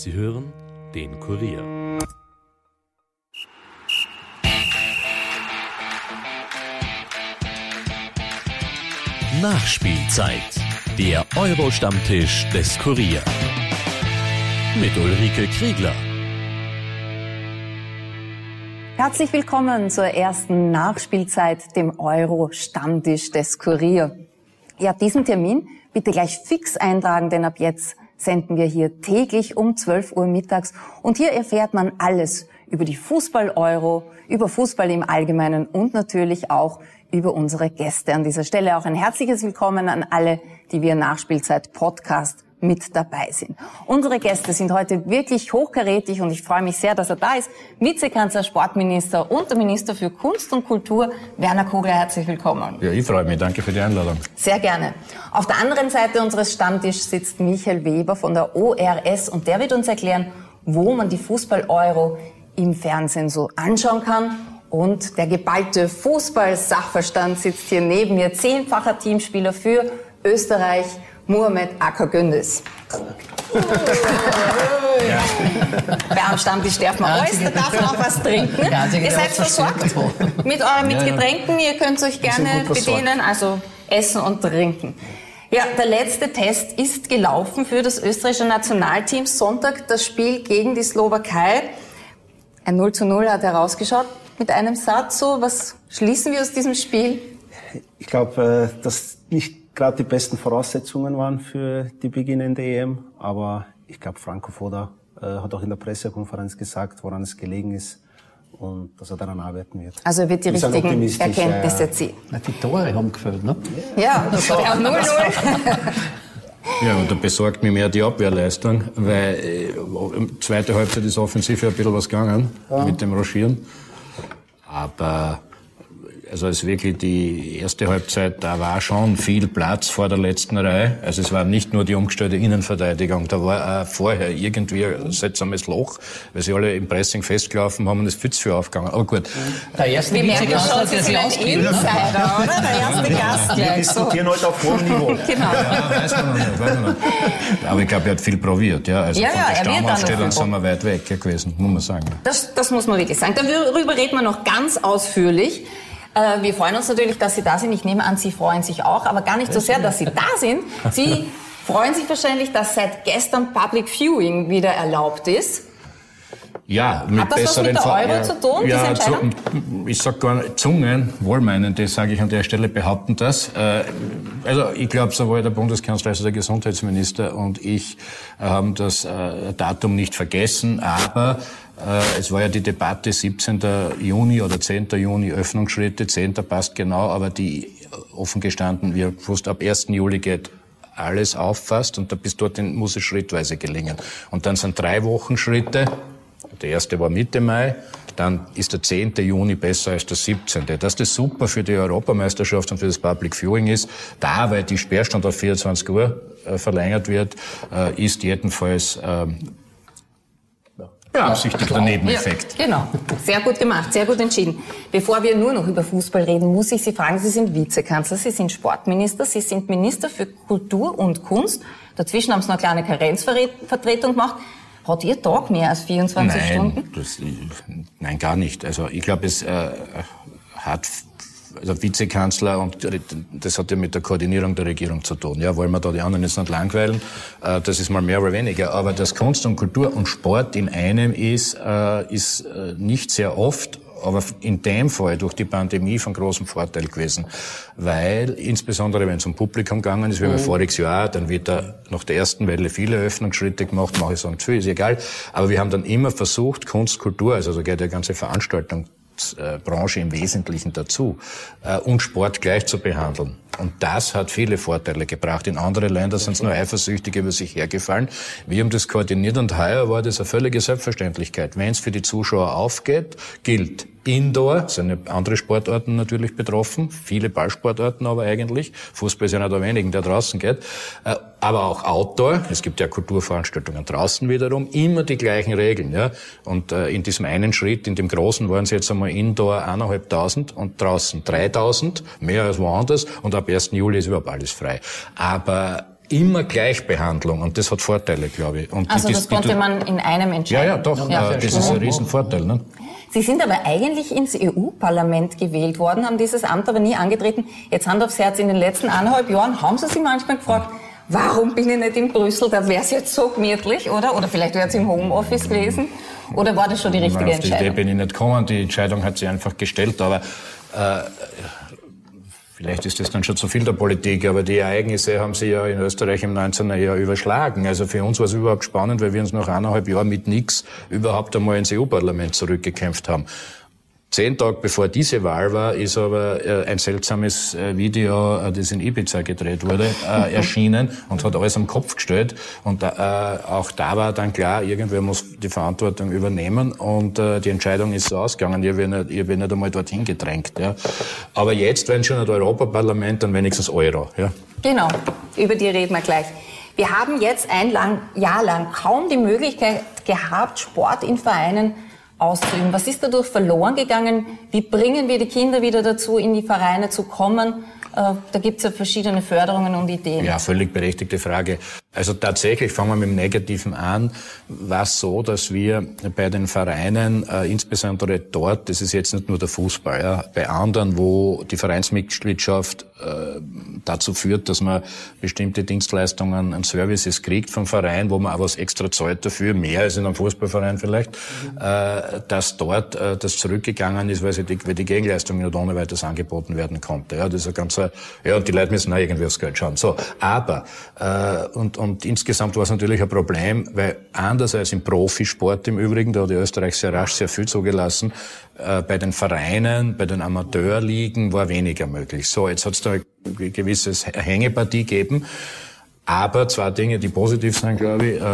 Sie hören den Kurier. Nachspielzeit. Der Euro-Stammtisch des Kurier. Mit Ulrike Kriegler. Herzlich willkommen zur ersten Nachspielzeit, dem Euro-Stammtisch des Kurier. Ja, diesen Termin bitte gleich fix eintragen, denn ab jetzt senden wir hier täglich um 12 Uhr mittags und hier erfährt man alles über die Fußball-Euro, über Fußball im Allgemeinen und natürlich auch über unsere Gäste. An dieser Stelle auch ein herzliches Willkommen an alle, die wir Nachspielzeit Podcast mit dabei sind. Unsere Gäste sind heute wirklich hochkarätig und ich freue mich sehr, dass er da ist. Vizekanzler, Sportminister und der Minister für Kunst und Kultur, Werner Kogler, herzlich willkommen. Ja, ich freue mich. Danke für die Einladung. Sehr gerne. Auf der anderen Seite unseres Stammtischs sitzt Michael Weber von der ORS und der wird uns erklären, wo man die Fußball-Euro im Fernsehen so anschauen kann und der geballte Fußball-Sachverstand sitzt hier neben mir, zehnfacher Teamspieler für Österreich, Mohamed Akagündis. Ja. Wer am Stammtisch darf man alles, da darf man auch was trinken. Ihr seid versorgt mit euren mit Getränken. Ihr könnt euch gerne bedienen, also essen und trinken. Ja, der letzte Test ist gelaufen für das österreichische Nationalteam. Sonntag das Spiel gegen die Slowakei. Ein 0 zu 0 hat herausgeschaut. Mit einem Satz so, was schließen wir aus diesem Spiel? Ich glaube, äh, dass nicht gerade die besten Voraussetzungen waren für die beginnende EM. Aber ich glaube, Franco Foda äh, hat auch in der Pressekonferenz gesagt, woran es gelegen ist und dass er daran arbeiten wird. Also er wird die richtigen Erkenntnisse ja, ziehen. Die Tore haben gefällt, ne? Ja, war auch 0-0. Ja, und da besorgt mich mehr die Abwehrleistung, weil äh, zweite Halbzeit ist offensiv ja ein bisschen was gegangen ja. mit dem Rochieren. Aber also es wirklich die erste Halbzeit, da war schon viel Platz vor der letzten Reihe. Also es war nicht nur die umgestellte Innenverteidigung, da war auch vorher irgendwie ein seltsames Loch, weil sie alle im Pressing festgelaufen haben und es zu viel aufgegangen. Aber gut. Der erste Wir merken schon, Sie sind ein Insider, oder? Der erste Gast gleich. Wir diskutieren heute auf hohem Niveau. genau. Ja, weiß man noch nicht, weiß man noch nicht. Aber ich glaube, er hat viel probiert, ja. Also ja, von der Stammaufstellung sind wir weit weg gewesen, muss man sagen. Das, das muss man wirklich sagen. Darüber reden wir noch ganz ausführlich. Äh, wir freuen uns natürlich, dass Sie da sind. Ich nehme an, Sie freuen sich auch, aber gar nicht so sehr, dass Sie da sind. Sie freuen sich wahrscheinlich, dass seit gestern Public Viewing wieder erlaubt ist. Ja, mit Hat das besseren was mit der Euro ja, zu tun, ja, zu, ich sag gar nicht, Zungen, wohlmeinende, sage ich an der Stelle, behaupten das. Äh, also ich glaube, sowohl der Bundeskanzler als auch der Gesundheitsminister und ich haben das äh, Datum nicht vergessen, aber äh, es war ja die Debatte 17. Juni oder 10. Juni Öffnungsschritte. 10. passt genau, aber die offen gestanden, wir wussten, ab 1. Juli geht alles auffasst und bis dorthin muss es schrittweise gelingen. Und dann sind drei Wochen Schritte. Der erste war Mitte Mai, dann ist der 10. Juni besser als der 17. Dass das super für die Europameisterschaft und für das Public Viewing ist, da, weil die Sperrstand auf 24 Uhr äh, verlängert wird, äh, ist jedenfalls beabsichtigter Nebeneffekt. Ja, genau. Sehr gut gemacht, sehr gut entschieden. Bevor wir nur noch über Fußball reden, muss ich Sie fragen, Sie sind Vizekanzler, Sie sind Sportminister, Sie sind Minister für Kultur und Kunst. Dazwischen haben Sie noch eine kleine Karenzvertretung gemacht. Hat Ihr Tag mehr als 24 nein, Stunden? Das, nein, gar nicht. Also ich glaube, es äh, hat also Vizekanzler und das hat ja mit der Koordinierung der Regierung zu tun. Ja, wollen wir da die anderen jetzt nicht langweilen? Äh, das ist mal mehr oder weniger. Aber dass Kunst und Kultur und Sport in einem ist, äh, ist äh, nicht sehr oft aber in dem Fall durch die Pandemie von großem Vorteil gewesen, weil insbesondere wenn es um Publikum gegangen ist, wie mhm. voriges Jahr, dann wird da nach der ersten Welle viele Öffnungsschritte gemacht, mache ich sagen, zu, ist egal, aber wir haben dann immer versucht, Kunst, Kultur, also da geht die ganze Veranstaltung Sportbranche im Wesentlichen dazu, äh, und Sport gleich zu behandeln. Und das hat viele Vorteile gebracht. In anderen Ländern sind es nur Eifersüchtige über sich hergefallen. Wir haben das koordiniert und heuer war das eine völlige Selbstverständlichkeit. Wenn es für die Zuschauer aufgeht, gilt Indoor, sind andere Sportarten natürlich betroffen, viele Ballsportarten aber eigentlich. Fußball ist einer der wenigen, der draußen geht. Äh, aber auch Outdoor, es gibt ja Kulturveranstaltungen draußen wiederum, immer die gleichen Regeln. Ja? Und äh, in diesem einen Schritt, in dem großen, waren es jetzt einmal Indoor eineinhalbtausend und draußen dreitausend, mehr als woanders. Und ab 1. Juli ist überhaupt alles frei. Aber immer Gleichbehandlung und das hat Vorteile, glaube ich. Und also die, das konnte man in einem entscheiden? Ja, ja, doch, ja, äh, das ist ein Riesenvorteil. Ne? Sie sind aber eigentlich ins EU-Parlament gewählt worden, haben dieses Amt aber nie angetreten. Jetzt Hand aufs Herz, in den letzten eineinhalb Jahren haben Sie sich manchmal gefragt, warum bin ich nicht in Brüssel? Da wäre es jetzt so gemütlich, oder? Oder vielleicht wäre es im Homeoffice gewesen. Oder war das schon die richtige Entscheidung? Auf die Idee bin ich nicht gekommen. Die Entscheidung hat sich einfach gestellt. Aber äh, Vielleicht ist das dann schon zu viel der Politik, aber die Ereignisse haben sich ja in Österreich im 19. Jahr überschlagen. Also für uns war es überhaupt spannend, weil wir uns nach eineinhalb Jahren mit nichts überhaupt einmal ins EU-Parlament zurückgekämpft haben. Zehn Tage bevor diese Wahl war, ist aber äh, ein seltsames äh, Video, äh, das in Ibiza gedreht wurde, erschienen und hat alles am Kopf gestellt. Und auch da war dann klar, irgendwer muss die Verantwortung übernehmen und die Entscheidung ist so ausgegangen. Ihr werdet nicht, nicht einmal dorthin gedrängt. Ja. Aber jetzt, wenn schon ein Europaparlament, dann wenigstens Euro. Ja. Genau, über die reden wir gleich. Wir haben jetzt ein lang, Jahr lang kaum die Möglichkeit gehabt, Sport in Vereinen auszuüben. Was ist dadurch verloren gegangen? Wie bringen wir die Kinder wieder dazu, in die Vereine zu kommen? Äh, da gibt es ja verschiedene Förderungen und Ideen. Ja, völlig berechtigte Frage. Also tatsächlich, fangen wir mit dem Negativen an, war es so, dass wir bei den Vereinen, äh, insbesondere dort, das ist jetzt nicht nur der Fußball, ja, bei anderen, wo die Vereinsmitgliedschaft dazu führt, dass man bestimmte Dienstleistungen und Services kriegt vom Verein, wo man auch was extra zahlt dafür, mehr als in einem Fußballverein vielleicht, mhm. äh, dass dort äh, das zurückgegangen ist, weil, sie die, weil die Gegenleistung nicht ohne weiteres angeboten werden konnte. Ja, das ist ein ganzer, ja, und die Leute müssen auch irgendwie aufs Geld schauen. So, aber, äh, und und insgesamt war es natürlich ein Problem, weil anders als im Profisport im Übrigen, da hat die Österreich sehr rasch sehr viel zugelassen, äh, bei den Vereinen, bei den Amateurligen war weniger möglich. So, jetzt hat es da ein gewisses Hängepartie gegeben. Aber zwei Dinge, die positiv sind, glaube ich, äh,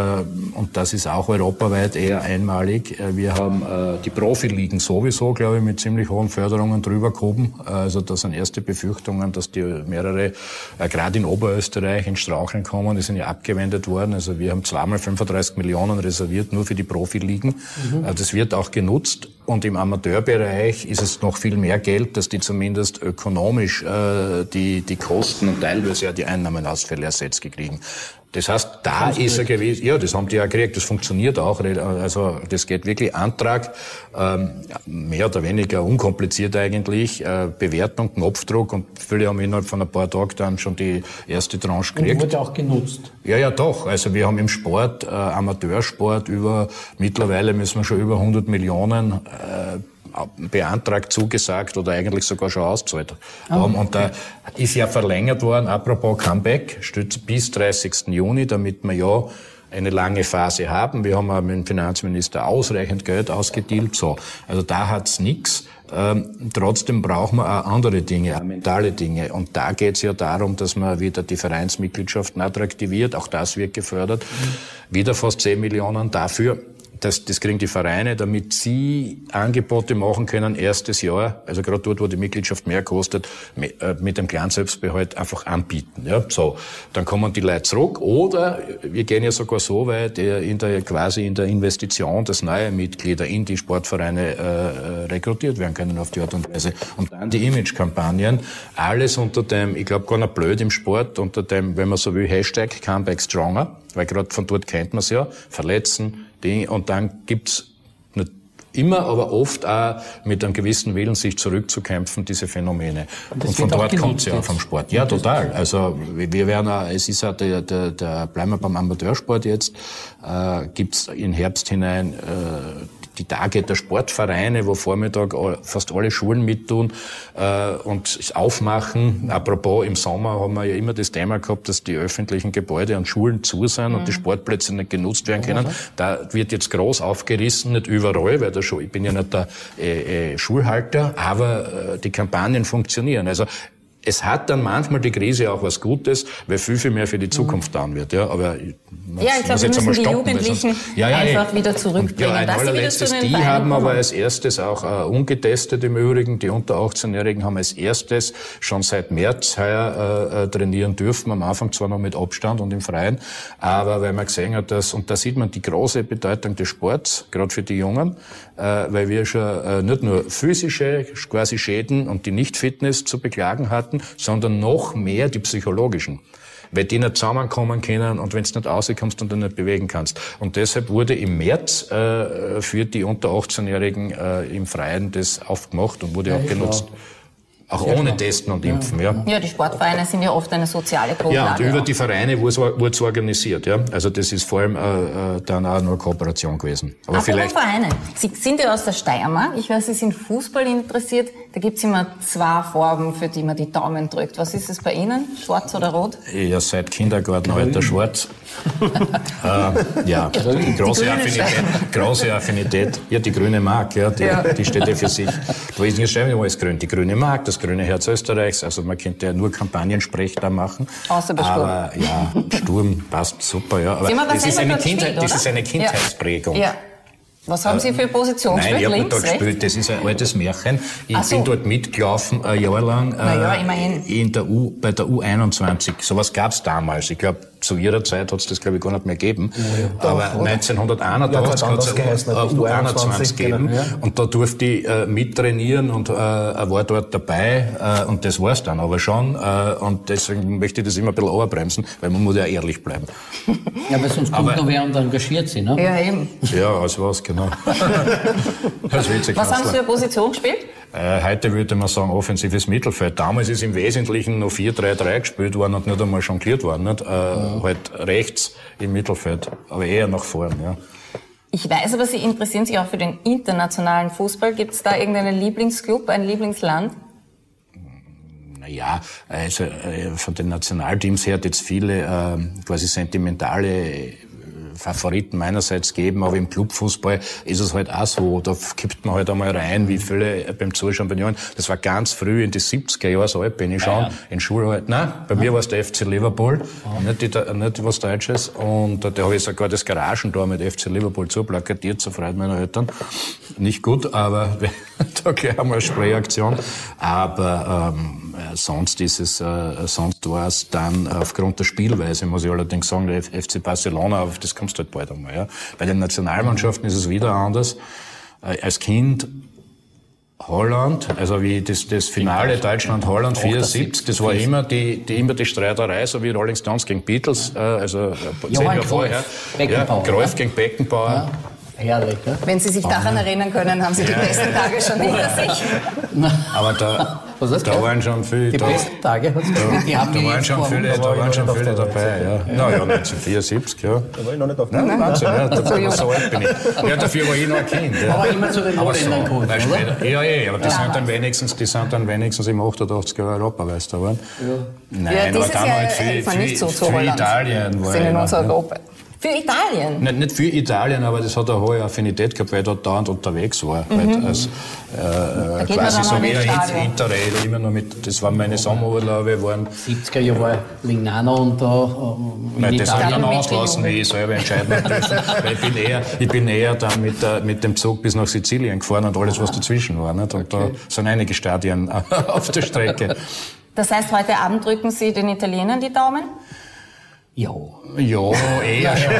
und das ist auch europaweit eher einmalig. Äh, wir haben äh, die Profiligen sowieso, glaube ich, mit ziemlich hohen Förderungen drüber gehoben. Also das sind erste Befürchtungen, dass die mehrere, gerade in Oberösterreich, in Straucheln kommen. Die sind ja abgewendet worden. Also wir haben zweimal 35 Millionen reserviert, nur für die Profiligen. Mhm. Das wird auch genutzt. Und im Amateurbereich ist es noch viel mehr Geld, dass die zumindest ökonomisch die, die Kosten und teilweise ja die Einnahmenausfälle ersetzt gekriegt kriegen. Das heißt, da ist er gewesen, ja, das haben die ja gekriegt, das funktioniert auch. Also das geht wirklich Antrag, ähm, mehr oder weniger unkompliziert eigentlich, äh, Bewertung, Knopfdruck und viele haben innerhalb von ein paar Tagen dann schon die erste Tranche gekriegt. Und wurde auch genutzt. Ja, ja, doch. Also wir haben im Sport, äh, Amateursport über, mittlerweile müssen wir schon über 100 Millionen äh, beantragt, zugesagt oder eigentlich sogar schon ausgezahlt haben. Oh, Und da ist ja verlängert worden, apropos Comeback, bis 30. Juni, damit wir ja eine lange Phase haben. Wir haben auch mit dem Finanzminister ausreichend Geld ausgedealt. So, also da hat's nichts. Ähm, trotzdem brauchen wir auch andere Dinge, auch mentale Dinge. Und da geht's ja darum, dass man wieder die Vereinsmitgliedschaften attraktiviert. Auch das wird gefördert. Mhm. Wieder fast 10 Millionen dafür das, das kriegen die Vereine, damit sie Angebote machen können, erstes Jahr, also gerade dort, wo die Mitgliedschaft mehr kostet, äh, mit dem kleinen Selbstbehalt einfach anbieten. Ja, so, dann kommen die Leute zurück. Oder wir gehen ja sogar so weit, in der, quasi in der Investition, dass neue Mitglieder in die Sportvereine äh, rekrutiert werden können auf die Art und Weise. Und dann die Image-Kampagnen, alles unter dem, ich glaube gar nicht blöd im Sport, unter dem, wenn man so will, Hashtag Comeback Stronger, weil gerade von dort kennt man es ja, verletzen, Und dann gibt's immer, aber oft auch mit einem gewissen Willen, sich zurückzukämpfen, diese Phänomene. Und, und von dort kommt's ja vom Sport. Ja, total. Also wir werden auch, es ist auch der, der, der bleiben wir beim Amateursport jetzt, äh, gibt's in Herbst hinein äh, die Tage der Sportvereine, wo Vormittag fast alle Schulen mittun äh, und aufmachen. Apropos, im Sommer haben wir ja immer das Thema gehabt, dass die öffentlichen Gebäude an Schulen zu sind mhm. und die mhm. Sportplätze nicht genutzt werden können. Da wird jetzt groß aufgerissen, nicht überall, weil da schon, ich bin ja nicht der äh, äh, Schulhalter, aber äh, die Kampagnen funktionieren. Also es hat dann manchmal die Krise auch was Gutes, weil viel, viel mehr für die Zukunft dann wird. Ja, aber muss, ja, ich glaube, wir müssen die Jugendlichen sonst, ja, ja, einfach ey. wieder zurückbringen. Und, ja, ein allerletztes, die, die haben aber als erstes auch äh, ungetestet im Übrigen, die unter 18-Jährigen haben als erstes schon seit März heuer äh, äh, trainieren dürfen, am Anfang zwar noch mit Abstand und im Freien, aber weil man gesehen hat, dass, und da sieht man die große Bedeutung des Sports, gerade für die Jungen, äh, weil wir schon äh, nicht nur physische quasi Schäden und die Nicht-Fitness zu beklagen hatten, sondern noch mehr die psychologischen. weil die nicht zusammenkommen können und wenn du nicht rauskommst und dann nicht bewegen kannst. Und deshalb wurde im März äh, für die unter 18-Jährigen äh, im Freien das aufgemacht und wurde ja, auch genutzt. Klar. Auch ohne klar. Testen und Impfen, ja. Ja, die Sportvereine sind ja oft eine soziale Grundlage. Ja, und über auch. die Vereine wurde es organisiert, ja. Also das ist vor allem äh, äh, dann auch nur Kooperation gewesen. Aber Apropos vielleicht. Vereine. Sie sind ja aus der Steiermark. Ich weiß, Sie sind Fußball interessiert. Da gibt's immer zwei Farben, für die man die Daumen drückt. Was ist es bei Ihnen? Schwarz oder rot? Ja, seit Kindergartenalter schwarz. äh, ja, große Affinität, große Affinität. Ja, die grüne Mark, ja, die, ja. die steht ja für sich. Da ist nicht alles grün. Die grüne Mark, das grüne Herz Österreichs. Also man könnte ja nur Kampagnensprech da machen. Außer bei Sturm. Aber ja, Sturm passt super, ja. Aber das ist, eine Kindheit, das ist eine Kindheitsprägung. Ja. Was haben Sie für Position Nein, ich habe dort gespielt. Das ist ein altes Märchen. Ich so. bin dort mitgelaufen, ein Jahr lang. ja, immerhin. In der U, bei der U21. Sowas gab's damals. Ich glaube, zu ihrer Zeit hat es das, glaube ich, gar nicht mehr gegeben. Ja, Aber doch, 1981 hat es U21 gegeben. Ja. Und da durfte ich äh, mittrainieren und äh, war dort dabei. Äh, und das war's dann aber schon. Äh, und deswegen möchte ich das immer ein bisschen overbremsen, weil man muss ja ehrlich bleiben. Ja, aber sonst kommt aber, noch wer und engagiert sie, ne? Ja, eben. Ja, als was, genau. als Was haben Sie für eine Position gespielt? Äh, heute würde man sagen offensives Mittelfeld. Damals ist im Wesentlichen noch 4-3-3 gespielt worden und nicht einmal jongliert worden. Nicht? Äh, ja. Halt rechts im Mittelfeld, aber eher nach vorn. Ja. Ich weiß aber, Sie interessieren sich auch für den internationalen Fußball. Gibt es da irgendeinen Lieblingsclub, ein Lieblingsland? Naja, also äh, von den Nationalteams her hat jetzt viele äh, quasi sentimentale Favoriten meinerseits geben, aber im Clubfußball ist es halt auch so. Da kippt man halt einmal rein, wie viele beim Zuschauen bei Jahren. Das war ganz früh in die 70er Jahre, so alt bin ich schon, in Schulhalt. Nein, bei mir war es der FC Liverpool, nicht, die, nicht was Deutsches. Und da habe ich sogar das Garagentor mit FC Liverpool zuplakatiert, zur Freude meiner Eltern. Nicht gut, aber da gleich einmal eine Sprayaktion. Aber ähm, sonst ist es, äh, sonst war es dann aufgrund der Spielweise, muss ich allerdings sagen, der FC Barcelona, auf das kommst halt bald einmal. Ja. Bei den Nationalmannschaften ist es wieder anders. Äh, als Kind Holland, also wie das, das Finale Deutschland-Holland 74, das war immer die, die, immer die Streiterei, so wie Rolling Stones gegen Beatles, äh, also äh, zehn Jahre vorher. Beckenbauer, ja, Greuf gegen Beckenbauer. Ja. Herrlich, ja? Wenn Sie sich daran erinnern können, haben Sie die besten Tage schon hinter sich. Aber da, da waren schon viele. Die besten Tage hat es Die haben da waren schon viele, da waren schon viele dabei. Ja. Na ja, 1974, ja. Da war ich noch nicht auf der Nein, Wahnsinn, ja, da, so alt bin ich. Ja, dafür war ich noch ein Kind. Ja. Aber immer zu den Holländern oder? Ja, ja, aber die sind dann wenigstens, die sind dann wenigstens im 88er Europameister geworden. Ja. Nein, aber damals für, für, für Italien war sind in unserer Europa. Für Italien? Nicht, nicht für Italien, aber das hat eine hohe Affinität gehabt, weil ich dort dauernd unterwegs war. Mhm. Als, äh, quasi so wie ein Interrail, immer noch mit, das waren meine Sommerurlaube. Waren 70er Jahre war Lignano und da. Äh, Nein, das habe ich dann auslassen, wie ich selber entscheiden dürfen. weil ich bin eher, ich bin eher dann mit, äh, mit dem Zug bis nach Sizilien gefahren und alles, was dazwischen war. Nicht? Und okay. da sind einige Stadien auf der Strecke. Das heißt, heute Abend drücken Sie den Italienern die Daumen? Ja. Ja, eher schon.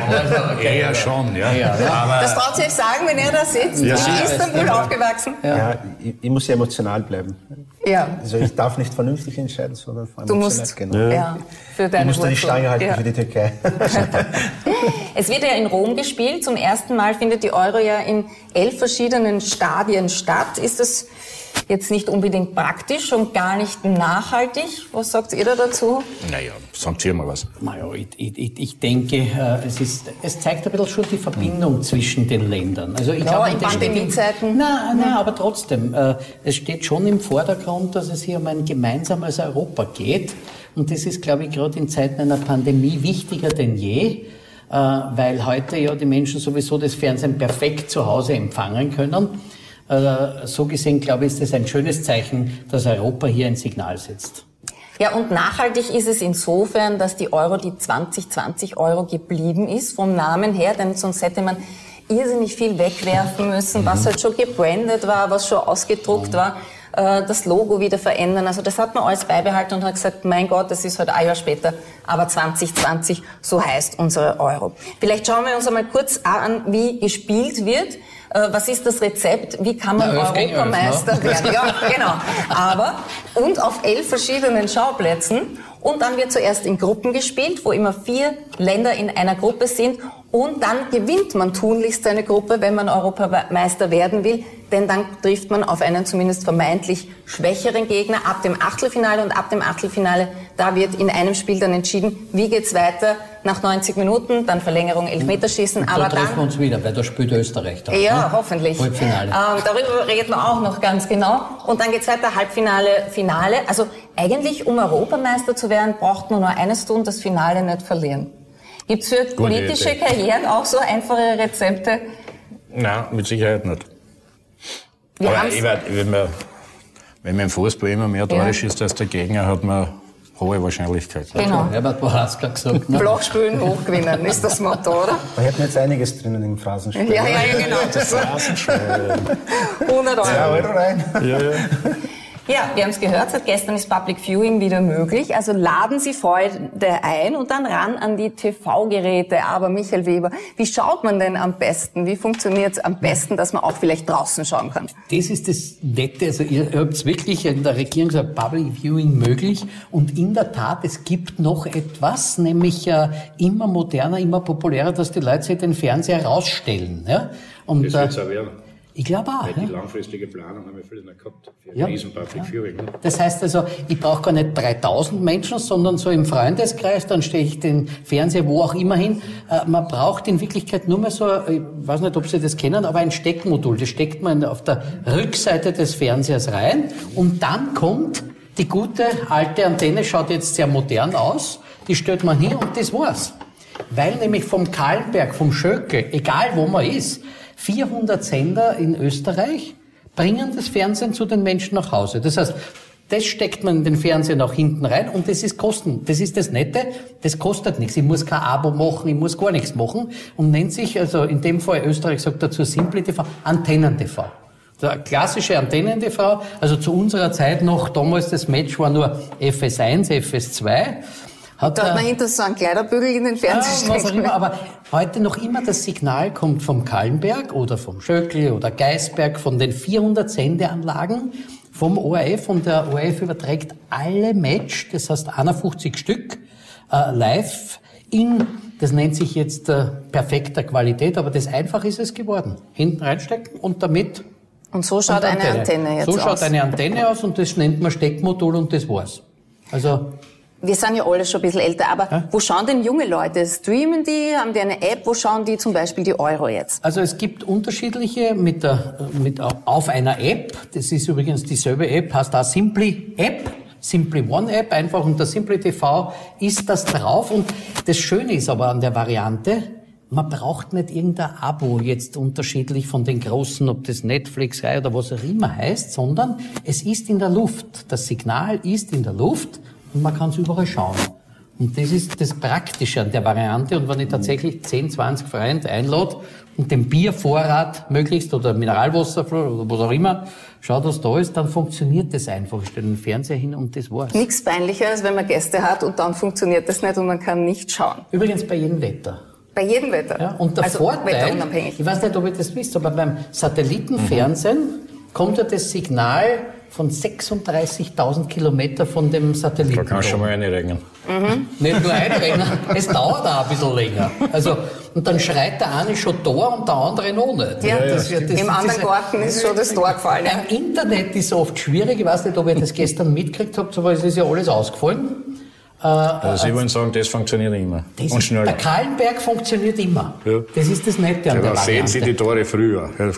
okay, eher schon, ja. ja. Aber das traut sich sagen, wenn er da sitzt. Ja, in Istanbul aufgewachsen. Ja, ja ich, ich, muss ja emotional bleiben. Ja. Also ich darf nicht vernünftig entscheiden, sondern vor Du musst, genau. ja. für deine Ich muss da die Stange halten ja. für die Türkei. es wird ja in Rom gespielt. Zum ersten Mal findet die Euro ja in elf verschiedenen Stadien statt. Ist das jetzt nicht unbedingt praktisch und gar nicht nachhaltig. Was sagt ihr da dazu? Naja, sagt ihr mal was. Naja, ich, ich, ich denke, äh, es, ist, es zeigt ein bisschen schon die Verbindung hm. zwischen den Ländern. Also ich ja, glaube, in Pandemiezeiten. Nein, nein, aber trotzdem, äh, es steht schon im Vordergrund, dass es hier um ein gemeinsames Europa geht. Und das ist, glaube ich, gerade in Zeiten einer Pandemie wichtiger denn je äh, weil heute ja die Menschen sowieso das Fernsehen perfekt zu Hause empfangen können. Äh, so gesehen, glaube ich, ist das ein schönes Zeichen, dass Europa hier ein Signal setzt. Ja, und nachhaltig ist es insofern, dass die Euro die 2020 Euro geblieben ist, vom Namen her, denn sonst hätte man irrsinnig viel wegwerfen müssen, was mhm. halt schon gebrandet war, was schon ausgedruckt mhm. war, äh, das Logo wieder verändern. Also das hat man alles beibehalten und hat gesagt, mein Gott, das ist halt ein Jahr später, aber 2020, so heißt unsere Euro. Vielleicht schauen wir uns einmal kurz an, wie gespielt wird. Äh, was ist das Rezept, wie kann man Na, Europameister werden. Ja, genau. Aber, und auf elf verschiedenen Schauplätzen. Und dann wird zuerst in Gruppen gespielt, wo immer vier Länder in einer Gruppe sind. Und dann gewinnt man tunlichst eine Gruppe, wenn man Europameister werden will. Denn dann trifft man auf einen zumindest vermeintlich schwächeren Gegner ab dem Achtelfinale. Und ab dem Achtelfinale, da wird in einem Spiel dann entschieden, wie geht's weiter nach 90 Minuten, dann Verlängerung, Elfmeterschießen. Und aber da treffen dann, wir uns wieder, weil da spielt Österreich dann. ja, ne? hoffentlich. Halbfinale. Ähm, darüber reden wir auch noch ganz genau. Und dann geht's weiter, Halbfinale, Finale. Also eigentlich, um Europameister zu werden, braucht man nur eines tun, das Finale nicht verlieren. Gibt's für politische Idee. Karrieren auch so einfache Rezepte? Nein, mit Sicherheit nicht. Wir Aber werd, wenn, man, wenn man im Fußball immer mehr Tore Ja. schießt als der Gegner, hat man hohe Wahrscheinlichkeit. Genau. Herbert Boraska gesagt. Ne? Flach spielen, hochgewinnen, ist das Motto, oder? Da hätten wir jetzt einiges drinnen im Phrasenspiel. Ja, ja, ja, genau. 100 Euro. Ja, Euro rein. Ja, wir haben es gehört, seit gestern ist Public Viewing wieder möglich. Also laden Sie Freude ein und dann ran an die TV-Geräte. Aber Michael Weber, wie schaut man denn am besten? Wie funktioniert es am besten, dass man auch vielleicht draußen schauen kann? Das ist das Nette. Also ihr habt wirklich in der Regierung gesagt, Public Viewing möglich. Und in der Tat, es gibt noch etwas, nämlich äh, immer moderner, immer populärer, dass die Leute sich den Fernseher rausstellen. Ja? Und, Das äh, wird's auch werden. Ich glaube auch. Weil die Ja? langfristige Planung haben wir viele nicht gehabt. Für Ja. diesen Public Viewing. Ne? Das heißt also, ich brauche gar nicht 3000 Menschen, sondern so im Freundeskreis, dann stehe ich den Fernseher wo auch immer hin. Äh, man braucht in Wirklichkeit nur mehr so, ich weiß nicht, ob Sie das kennen, aber ein Steckmodul. Das steckt man auf der Rückseite des Fernsehers rein und dann kommt die gute alte Antenne, schaut jetzt sehr modern aus, die stellt man hin und das war's. Weil nämlich vom Kahlenberg, vom Schöckel, egal wo man ist, 400 Sender in Österreich bringen das Fernsehen zu den Menschen nach Hause. Das heißt, das steckt man in den Fernseher nach hinten rein und das ist kosten. Das ist das Nette, das kostet nichts. Ich muss kein Abo machen, ich muss gar nichts machen und nennt sich, also in dem Fall Österreich sagt dazu Simple TV, Antennen TV. Der klassische Antennen-TV, also zu unserer Zeit noch, damals das Match war nur FS1, FS2. Hat, Da hat man hinter so einen Kleiderbügel in den ja, Fernseher was auch immer, aber heute noch immer das Signal kommt vom Kallenberg oder vom Schöckl oder Geisberg, von den 400 Sendeanlagen vom ORF und der ORF überträgt alle Match, das heißt 51 Stück, äh, live in, das nennt sich jetzt äh, perfekter Qualität, aber das einfach ist es geworden. Hinten reinstecken und damit Und so schaut und eine Antenne jetzt So schaut aus. eine Antenne aus und das nennt man Steckmodul und das war's. Also Wir sind ja alle schon ein bisschen älter, aber wo schauen denn junge Leute? Streamen die? Haben die eine App? Wo schauen die zum Beispiel die Euro jetzt? Also es gibt unterschiedliche mit der, mit, auf einer App. Das ist übrigens dieselbe App, heißt auch Simply App. Simply One App, einfach unter Simply TV ist das drauf. Und das Schöne ist aber an der Variante, man braucht nicht irgendein Abo jetzt unterschiedlich von den großen, ob das Netflix oder was auch immer heißt, sondern es ist in der Luft. Das Signal ist in der Luft und man kann es überall schauen. Und das ist das Praktische an der Variante. Und wenn ich tatsächlich 10, 20 Freunde einlade und den Biervorrat möglichst oder Mineralwasser oder was auch immer, schau, dass da ist, dann funktioniert das einfach. Ich stelle den Fernseher hin und das war's. Nichts peinlicher, als wenn man Gäste hat und dann funktioniert das nicht und man kann nicht schauen. Übrigens bei jedem Wetter. Bei jedem Wetter. Ja, und der also Vorteil, wetterunabhängig. ich weiß nicht, ob ihr das wisst, aber beim Satellitenfernsehen kommt ja das Signal von 36.000 Kilometer von dem Satelliten. Da kannst du schon mal reinregen. Nicht nur einrennen, es dauert auch ein bisschen länger. Also, und dann schreit der eine schon Tor und der andere noch nicht. Ja, das, das, Im anderen Garten ist schon das Tor gefallen. Ja. Im Internet ist oft schwierig. Ich weiß nicht, ob ihr das gestern mitgekriegt habt, aber es ist ja alles ausgefallen. Also Sie wollen sagen, das funktioniert immer. Das und schneller. der Kahlenberg funktioniert immer. Ja. Das ist das Nette an der Aber sehen Sie die Tore früher. Ja,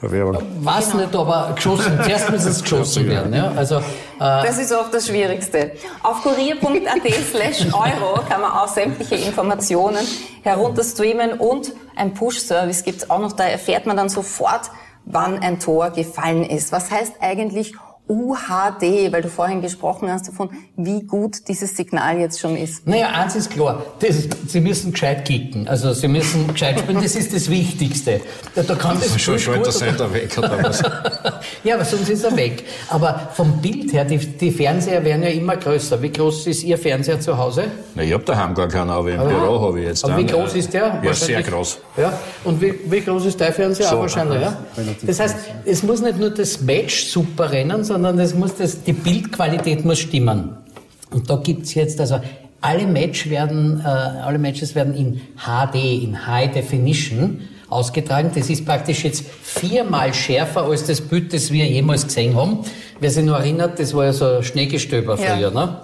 Werbung. Weiß nicht, aber geschossen. Zuerst muss es geschossen werden. Ja? Also, äh, Das ist oft das Schwierigste. Auf kurier.at slash euro kann man auch sämtliche Informationen herunterstreamen und ein Push-Service gibt's auch noch. Da erfährt man dann sofort, wann ein Tor gefallen ist. Was heißt eigentlich UHD? Weil du vorhin gesprochen hast davon, wie gut dieses Signal jetzt schon ist. Naja, eins ist klar, das, Sie müssen gescheit kicken. Also Sie müssen gescheit spielen, das ist das Wichtigste. Da, da kann das Schon Spiel schon der gut oder- Sender weg oder was? Ja, aber sonst ist er weg. Aber vom Bild her, die, die Fernseher werden ja immer größer. Wie groß ist Ihr Fernseher zu Hause? Na, ich hab daheim gar keinen, aber im Büro habe ich jetzt Aber wie einen. groß ist der? Ja, sehr groß. Ja, und wie, wie groß ist dein Fernseher? So. Auch wahrscheinlich, ja. Das heißt, es muss nicht nur das Match super rennen, sondern es muss das, die Bildqualität muss stimmen. Und da gibt's jetzt, also alle, Match werden, äh, alle Matches werden in HD, in High Definition ausgetragen. Das ist praktisch jetzt viermal schärfer als das Bild, das wir jemals gesehen haben. Wer sich noch erinnert, das war ja so Schneegestöber früher, ja. ne?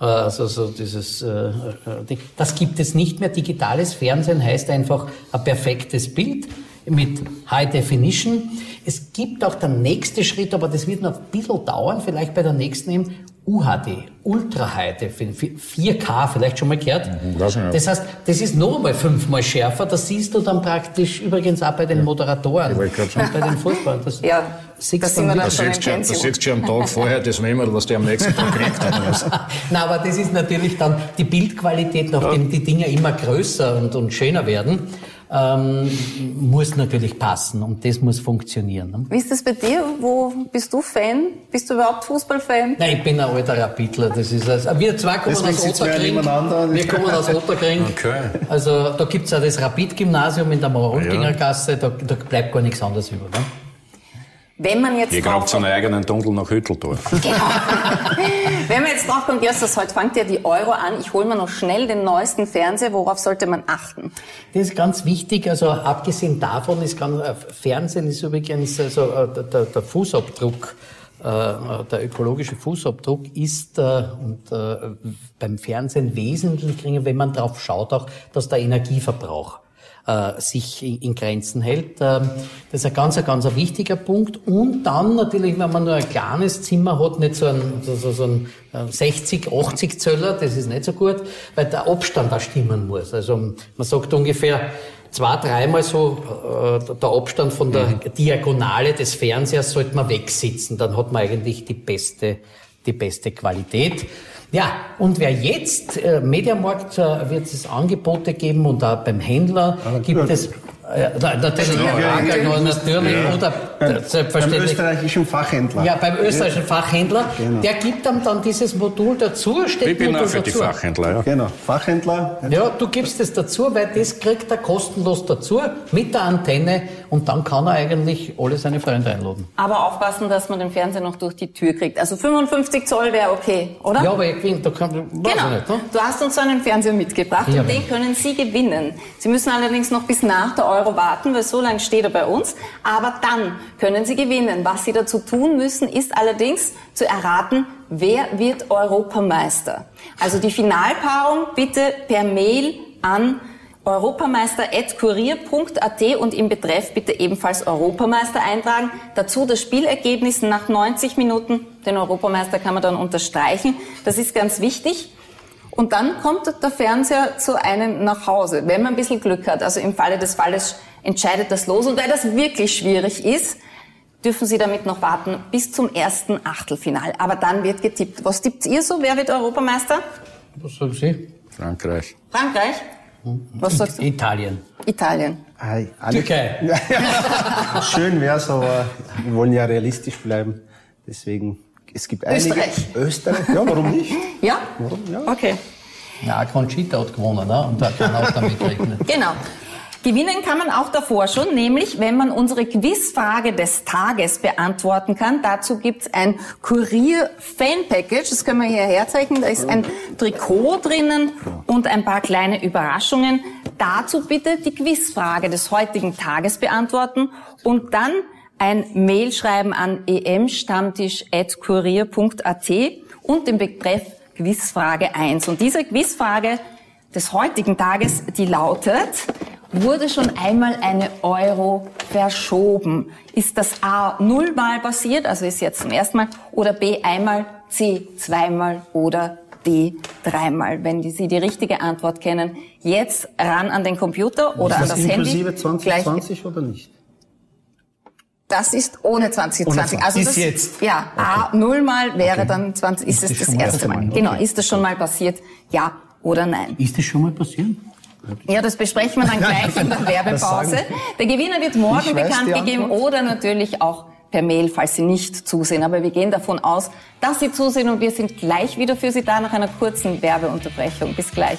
Äh, also so dieses, äh, äh das gibt es nicht mehr. Digitales Fernsehen heißt einfach ein perfektes Bild mit High Definition. Es gibt auch der nächste Schritt, aber das wird noch ein bisschen dauern, vielleicht bei der nächsten eben UHD, Ultra High Definition, 4K, vielleicht schon mal gehört. Mhm, das heißt, das ist noch einmal fünfmal schärfer. Das siehst du dann praktisch übrigens auch bei den Moderatoren und bei den Fußballern. Das ja, das sind wir dann schon siehst schon, das siehst schon am Tag vorher das Wemmel, was der am nächsten Tag kriegt. Nein, aber das ist natürlich dann die Bildqualität, nachdem ja. die Dinge immer größer und, und schöner werden ähm, muss natürlich passen und das muss funktionieren. Ne? Wie ist das bei dir? Wo bist du Fan? Bist du überhaupt Fußballfan? Nein, ich bin ein alter Rapidler. Das ist also, wir zwei kommen aus Otterkring. Wir kommen aus Otterkring. Okay. Also da gibt's auch das Rapid-Gymnasium in der Maroldinger Gasse. Da, da bleibt gar nichts anderes über. Ne? Wenn man jetzt Ihr grabt seinen eigenen Tunnel nach Hütteldorf. Genau. Wenn man jetzt drauf kommt, Justus, heute fängt ja die Euro an. Ich hole mir noch schnell den neuesten Fernseher. Worauf sollte man achten? Das ist ganz wichtig. Also abgesehen davon ist ganz, äh, Fernsehen ist übrigens also, äh, der, der Fußabdruck äh, der ökologische Fußabdruck ist äh, und äh, beim Fernsehen wesentlich geringer, wenn man darauf schaut, auch, dass der Energieverbrauch äh, sich in, in, Grenzen hält. Ähm, das ist ein ganz, ein ganz ein wichtiger Punkt. Und dann natürlich, wenn man nur ein kleines Zimmer hat, nicht so ein, so, so ein 60, 80 Zöller, das ist nicht so gut, weil der Abstand da stimmen muss. Also man sagt ungefähr zwei, dreimal so äh, der Abstand von der mhm. Diagonale des Fernsehers sollte man wegsitzen. Dann hat man eigentlich die beste, die beste Qualität. Ja, und wer jetzt, äh, Mediamarkt äh, wird es Angebote geben und auch beim Händler ah, gibt es ja, natürlich, ja, ja, natürlich ja. oder beim, selbstverständlich. Beim österreichischen Fachhändler. Ja, beim österreichischen Fachhändler. Genau. Der gibt dann, dann dieses Modul dazu, steht ich bin Modul auch für dazu. die Fachhändler, ja. Genau, Fachhändler. Ja, du gibst es dazu, weil das kriegt er kostenlos dazu mit der Antenne und dann kann er eigentlich alle seine Freunde einladen. Aber aufpassen, dass man den Fernseher noch durch die Tür kriegt. Also 55 Zoll wäre okay, oder? Ja, aber ich finde, da kann, genau. nicht. Ne? Du hast uns so einen Fernseher mitgebracht ja, und den können Sie gewinnen. Sie müssen allerdings noch bis nach der Euro warten, weil so lange steht er bei uns. Aber dann können Sie gewinnen. Was Sie dazu tun müssen, ist allerdings zu erraten, wer wird Europameister. Also die Finalpaarung bitte per Mail an europameister.kurier.at und im Betreff bitte ebenfalls Europameister eintragen. Dazu das Spielergebnis nach 90 Minuten. Den Europameister kann man dann unterstreichen. Das ist ganz wichtig. Und dann kommt der Fernseher zu einem nach Hause, wenn man ein bisschen Glück hat. Also im Falle des Falles entscheidet das los. Und weil das wirklich schwierig ist, dürfen Sie damit noch warten bis zum ersten Achtelfinal. Aber dann wird getippt. Was tippt ihr so? Wer wird Europameister? Was sagen Sie? Frankreich. Frankreich? Was sagst du? Italien. Italien. Türkei. Schön wär's, aber wir wollen ja realistisch bleiben. Deswegen es gibt einige. Österreich. Österreich, ja, warum nicht? Ja? Warum? Ja. Okay. Ja, Conchita hat gewonnen, ne? Und da kann auch damit rechnen. Genau. Gewinnen kann man auch davor schon, nämlich wenn man unsere Quizfrage des Tages beantworten kann. Dazu gibt's ein Kurier-Fan-Package, das können wir hier herzeichnen. Da ist ein Trikot drinnen und ein paar kleine Überraschungen. Dazu bitte die Quizfrage des heutigen Tages beantworten und dann ein Mail schreiben an emstammtisch.kurier.at und den Betreff Quizfrage 1. Und diese Quizfrage des heutigen Tages, die lautet, wurde schon einmal eine Euro verschoben? Ist das A nullmal passiert, also ist jetzt zum ersten Mal, oder B einmal, C zweimal oder D dreimal? Wenn Sie die richtige Antwort kennen, jetzt ran an den Computer oder an das Handy. Inklusive 2020 oder nicht? Das ist ohne 2020. Also das, jetzt. Ja, okay. A nullmal wäre okay. dann 20, ist, ist es das, erste Mal. Mal. Genau, ist das schon mal passiert? Ja oder nein? Ist das schon mal passiert? Ja, das besprechen wir dann gleich in der Werbepause. Der Gewinner wird morgen bekannt gegeben oder natürlich auch per Mail, falls Sie nicht zusehen. Aber wir gehen davon aus, dass Sie zusehen und wir sind gleich wieder für Sie da nach einer kurzen Werbeunterbrechung. Bis gleich.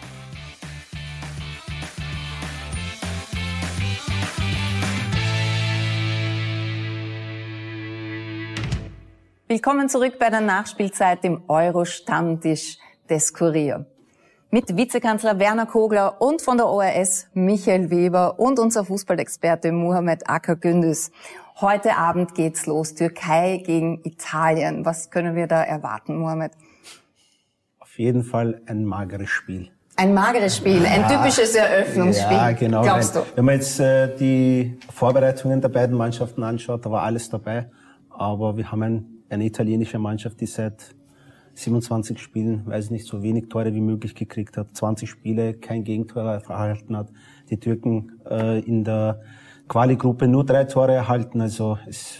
Willkommen zurück bei der Nachspielzeit im Euro-Stammtisch des Kurier. Mit Vizekanzler Werner Kogler und von der ORS Michael Weber und unser Fußballexperte Mohamed Acker Gündüz. Heute Abend geht's los. Türkei gegen Italien. Was können wir da erwarten, Mohamed? Auf jeden Fall ein mageres Spiel. Ein mageres Spiel, ein typisches Eröffnungsspiel. Ja, genau. Glaubst du? Wenn man jetzt äh, die Vorbereitungen der beiden Mannschaften anschaut, da war alles dabei. Aber wir haben ein eine italienische Mannschaft, die seit 27 Spielen, weiß nicht, so wenig Tore wie möglich gekriegt hat, 20 Spiele, kein Gegentor erhalten hat. Die Türken äh, in der Quali-Gruppe nur drei Tore erhalten, also es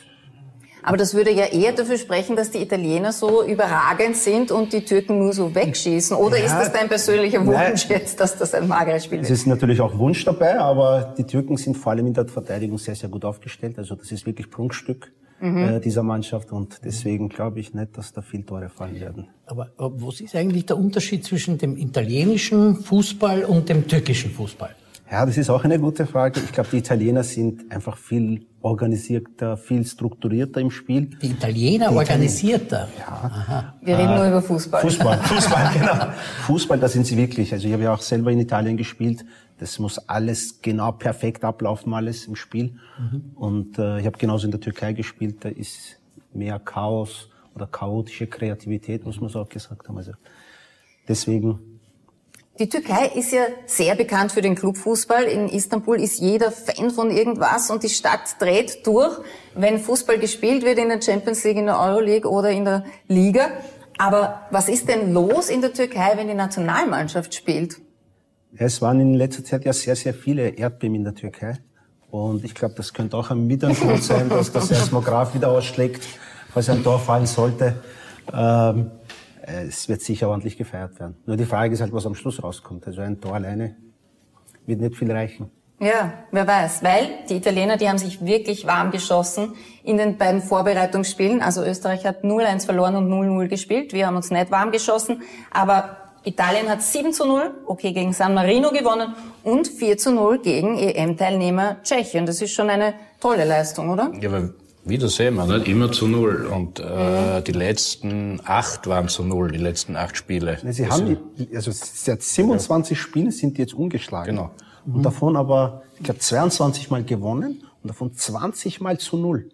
aber das würde ja eher dafür sprechen, dass die Italiener so überragend sind und die Türken nur so wegschießen. Oder ja, ist das dein persönlicher Wunsch nein, jetzt, dass das ein mageres Spiel ist? Es ist natürlich auch Wunsch dabei, aber die Türken sind vor allem in der Verteidigung sehr, sehr gut aufgestellt. Also das ist wirklich Prunkstück mhm. äh, dieser Mannschaft und deswegen glaube ich nicht, dass da viel Tore fallen werden. Aber, aber was ist eigentlich der Unterschied zwischen dem italienischen Fußball und dem türkischen Fußball? Ja, das ist auch eine gute Frage. Ich glaube, die Italiener sind einfach viel organisierter, viel strukturierter im Spiel. Die Italiener die organisierter? Ja. Aha. Wir reden äh, nur über Fußball. Fußball, Fußball, genau. Fußball, da sind sie wirklich. Also ich habe ja auch selber in Italien gespielt. Das muss alles genau perfekt ablaufen, alles im Spiel. Mhm. Und äh, ich habe genauso in der Türkei gespielt. Da ist mehr Chaos oder chaotische Kreativität, muss man so auch gesagt haben. Also deswegen die Türkei ist ja sehr bekannt für den Clubfußball. In Istanbul ist jeder Fan von irgendwas und die Stadt dreht durch, wenn Fußball gespielt wird in der Champions League, in der Euroleague oder in der Liga. Aber was ist denn los in der Türkei, wenn die Nationalmannschaft spielt? Es waren in letzter Zeit ja sehr, sehr viele Erdbeben in der Türkei. Und ich glaube, das könnte auch ein Mittelgrund sein, dass der Seismograph wieder ausschlägt, falls ein Tor fallen sollte. Ähm, äh, es wird sicher ordentlich gefeiert werden. Nur die Frage ist halt, was am Schluss rauskommt. Also ein Tor alleine wird nicht viel reichen. Ja, wer weiß. Weil die Italiener, die haben sich wirklich warm geschossen in den beiden Vorbereitungsspielen. Also Österreich hat 0-1 verloren und 0-0 gespielt. Wir haben uns nicht warm geschossen. Aber Italien hat 7 zu 0, okay, gegen San Marino gewonnen und 4 zu 0 gegen EM-Teilnehmer Tschechien. Das ist schon eine tolle Leistung, oder? Ja, aber wieder sehen wir, nicht? immer zu null. Und äh, mhm. die letzten acht waren zu null, die letzten acht Spiele. Sie haben die, also seit 27 ja. Spielen sind die jetzt ungeschlagen. Genau. Und mhm. davon aber, ich glaube, 22 Mal gewonnen und davon 20 Mal zu null.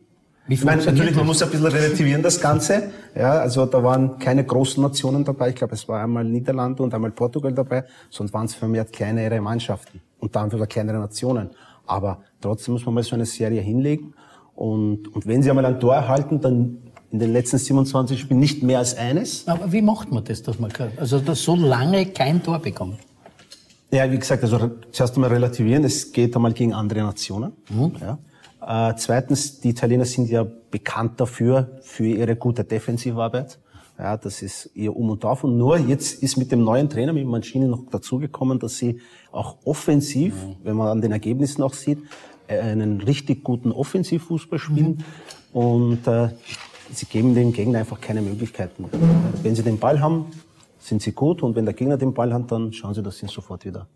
Ich meine, natürlich, man muss ein bisschen relativieren, das Ganze. Ja, also da waren keine großen Nationen dabei. Ich glaube, es war einmal Niederlande und einmal Portugal dabei. Sonst waren es vermehrt kleinere Mannschaften. Und dann für kleinere Nationen. Aber trotzdem muss man mal so eine Serie hinlegen. Und, und wenn sie einmal ein Tor erhalten, dann in den letzten 27 Spielen nicht mehr als eines. Aber wie macht man das, dass man also dass so lange kein Tor bekommt? Ja, wie gesagt, also zuerst einmal relativieren. Es geht einmal gegen andere Nationen. Mhm. Ja. Äh, zweitens, die Italiener sind ja bekannt dafür für ihre gute Defensivarbeit. Ja, das ist ihr Um und Auf. Und nur jetzt ist mit dem neuen Trainer, mit Mancini, noch dazugekommen, dass sie auch offensiv, mhm. wenn man an den Ergebnissen auch sieht, einen richtig guten Offensivfußball spielen mhm. und äh, sie geben dem Gegner einfach keine Möglichkeiten. Wenn sie den Ball haben, sind sie gut und wenn der Gegner den Ball hat, dann schauen sie, dass sie sofort wieder.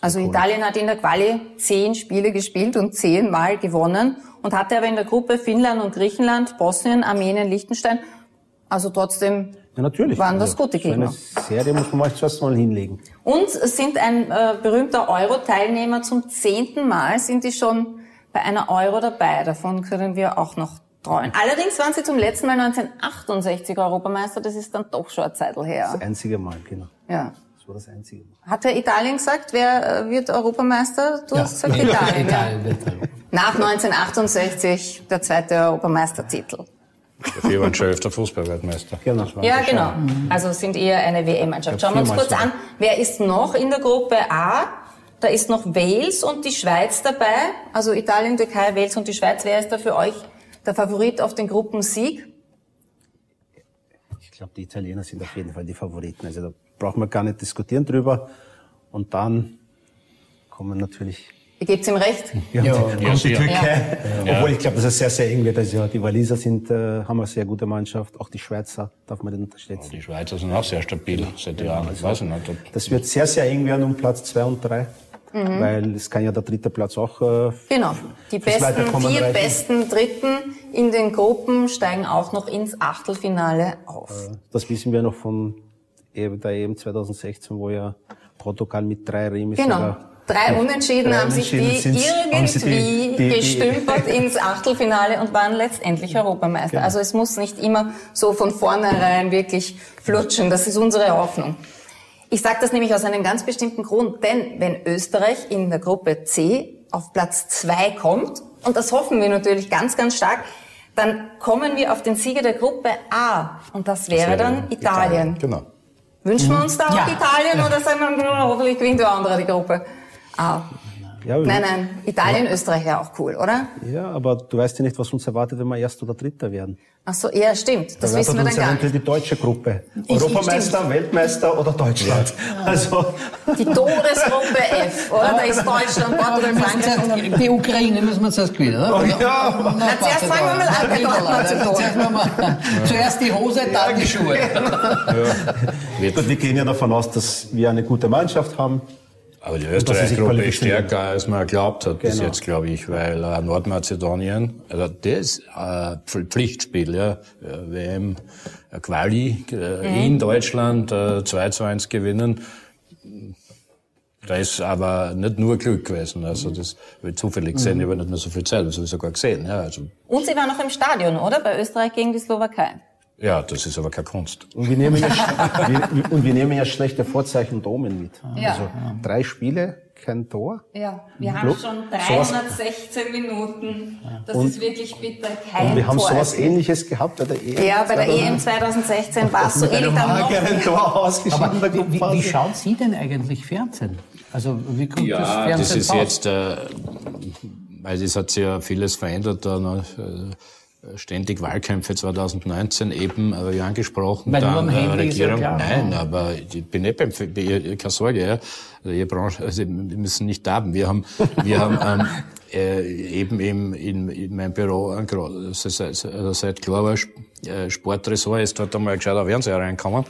Also Italien hat in der Quali zehn Spiele gespielt und zehnmal gewonnen und hatte aber in der Gruppe Finnland und Griechenland, Bosnien, Armenien, Liechtenstein. Also trotzdem ja, natürlich. Waren das also, gute Gegner? So eine Serie muss man mal zuerst mal hinlegen. Und sind ein äh, berühmter Euro-Teilnehmer zum zehnten Mal, sind die schon bei einer Euro dabei. Davon können wir auch noch träumen. Allerdings waren sie zum letzten Mal 1968 Europameister. Das ist dann doch schon eine Zeit her. Das einzige Mal, genau. Ja. War das einzige Mal. Hat der Italien gesagt, wer äh, wird Europameister? Du ja. hast gesagt Italien. Italien ja. Nach 1968 der zweite Europameistertitel. Wir waren schon öfter Fußballweltmeister. Genau. Ja, genau. Also sind eher eine WM-Mannschaft. Schauen wir uns kurz an, wer ist noch in der Gruppe A? Da ist noch Wales und die Schweiz dabei. Also Italien, Türkei, Wales und die Schweiz. Wer ist da für euch der Favorit auf den Gruppensieg? Ich glaube, die Italiener sind auf jeden Fall die Favoriten. Also da brauchen wir gar nicht diskutieren drüber. Und dann kommen natürlich Ihr gebt ihm recht? Ja, Ja, kommt ja, die. Türkei. Ja. Obwohl ich glaube, dass es sehr, sehr eng wird. Also ja, die Waliser sind, äh, haben eine sehr gute Mannschaft. Auch die Schweizer darf man nicht unterschätzen. Die Schweizer sind auch sehr stabil seit Jahren. Ich weiß nicht. ob- Das wird sehr, sehr eng werden um Platz zwei und drei. Weil es kann ja der dritte Platz auch. Äh, Genau. Die besten, vier reichen. besten Dritten in den Gruppen steigen auch noch ins Achtelfinale auf. Das wissen wir noch von E- der EM 2016, wo ja Portugal mit drei Remis Genau. sogar- Drei Unentschieden Drei haben sich die Unentschieden irgendwie die- die- die- gestümpert ins Achtelfinale und waren letztendlich Europameister. Genau. Also es muss nicht immer so von vornherein wirklich flutschen. Das ist unsere Hoffnung. Ich sage das nämlich aus einem ganz bestimmten Grund, denn wenn Österreich in der Gruppe C auf Platz zwei kommt, und das hoffen wir natürlich ganz, ganz stark, dann kommen wir auf den Sieger der Gruppe A. Und das wäre, dann Italien. Genau. Wünschen wir uns da auch Ja. Italien oder sagen wir, hoffentlich gewinnt der andere die Gruppe A? Ja, Nein, nein, Italien, Österreich wäre auch cool, oder? Ja, aber du weißt ja nicht, was uns erwartet, wenn wir Erster oder Dritter werden. Ach so, ja, stimmt. Das Da wissen wir dann gar nicht. die deutsche Gruppe. Ich- Europameister, Weltmeister oder Deutschland. Also, Die Todesgruppe F, oder? Da ist Deutschland, Portugal, Frankreich Die Ukraine müssen wir zuerst gewinnen, oder? Oh ja. Na, zuerst fangen wir mal an bei Nordmazedonien. Zuerst, mal- zuerst die Hose, dann die Schuhe. Gut, wir gehen ja davon aus, dass wir eine gute Mannschaft haben. Aber die Österreich-Gruppe ist stärker, als man geglaubt hat bis Genau. jetzt, glaube ich, weil äh, Nordmazedonien, also das äh, Pf- Pflichtspiel, ja, äh, WM äh, Quali äh, in Deutschland äh, 2 zu 1 gewinnen. Da ist aber nicht nur Glück gewesen, also das habe ich zufällig gesehen, ich habe nicht mehr so viel Zeit, das habe ich sogar gesehen, ja, also, Und sie waren noch im Stadion, oder? Bei Österreich gegen die Slowakei. Ja, das ist aber keine Kunst. Und wir nehmen ja, wir, und wir nehmen ja schlechte Vorzeichen und Omen mit. Ja. Also drei Spiele, kein Tor. Ja, wir haben schon sowas- 316 Minuten. Das Und- ist wirklich bitter. Kein Und wir haben Tor sowas ähnliches gehabt bei der EM. Ja, bei der EM 2016 war es so ähnlich dann noch. mageren Tor ausgeschieden. Aber wie, wie, schaut Sie denn eigentlich Fernsehen? Also wie kommt das Ja, Fernsehen das ist raus? jetzt, äh, weil es hat sich ja vieles verändert ne? äh, ständig Wahlkämpfe 2019 eben, aber wie angesprochen, Weil dann äh, ja Regierung. klar. Nein, aber ich bin nicht beim, keine Sorge, ja. Also Ihre Branche, also wir müssen nicht haben. Wir haben, wir haben ähm, äh, eben im, in, in meinem Büro, also seit, also seit klar war, äh, Sportressort ist dort einmal ein gescheiter Fernseher reinkommen.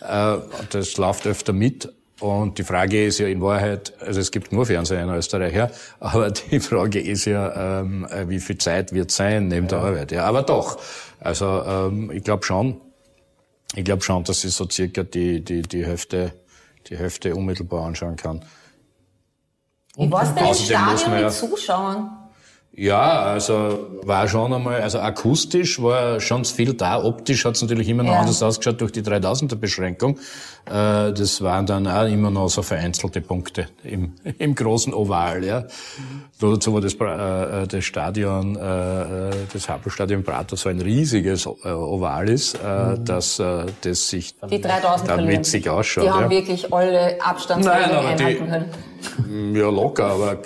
Äh, das läuft öfter mit. Und die Frage ist ja in Wahrheit, also es gibt nur Fernseher in Österreich, ja, aber die Frage ist ja, ähm, äh, wie viel Zeit wird sein neben der Arbeit. Ja, aber doch. Also ähm, ich glaube schon, ich glaube schon, dass ich so circa die, die, die Hälfte, die Hälfte unmittelbar anschauen kann. War es denn im Stadion man ja- mit Zuschauern? Ja, also war schon einmal, also akustisch war schon viel da. Optisch hat es natürlich immer noch Ja. anders ausgeschaut durch die 3000er Beschränkung. Äh, das waren dann auch immer noch so vereinzelte Punkte im, im großen Oval. Ja. Nur dazu war das, Bra- äh, das Stadion, äh, äh, das Happelstadion Prater so ein riesiges äh, Oval ist, äh, dass äh, das sich Die 3000 dann witzig ausschaut. Die haben ja. wirklich alle Abstandsregeln einhalten können. Ja, locker, aber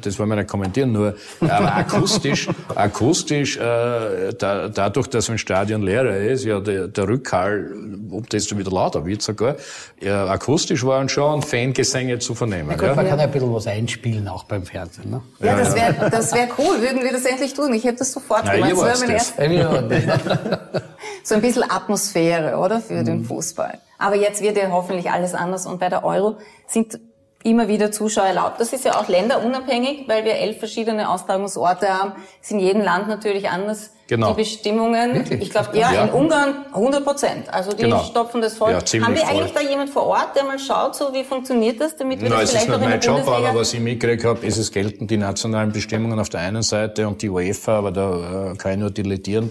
das wollen wir nicht kommentieren, nur aber akustisch, akustisch, äh, da, dadurch, dass ein Stadion leerer ist, ja, der, der Rückhall, ob das dann wieder lauter wird sogar, ja, akustisch waren schon Fangesänge zu vernehmen. Gut, ja. man kann ja ein bisschen was einspielen, auch beim Fernsehen. Ne? Ja, das wäre das wär cool. Würden wir das endlich tun? Ich hätte das sofort Nein, gemacht. ihr Das das. so ein bisschen Atmosphäre, oder? Für Mhm. den Fußball. Aber jetzt wird ja hoffentlich alles anders und bei der Euro sind immer wieder Zuschauer erlaubt. Das ist ja auch länderunabhängig, weil wir elf verschiedene Austragungsorte haben. Ist in jedem Land natürlich anders. Genau. Die Bestimmungen. Ich glaube, ja, Ja. in Ungarn 100 Prozent. Also die Genau. stopfen das voll. Ja, haben wir voll. eigentlich da jemand vor Ort, der mal schaut, so wie funktioniert das, damit wir Na, das es ist vielleicht nicht auch in der mein Job, Bundesliga... aber was ich mitgekriegt habe, ist, es gelten die nationalen Bestimmungen auf der einen Seite und die UEFA, aber da äh, kann ich nur dilettieren,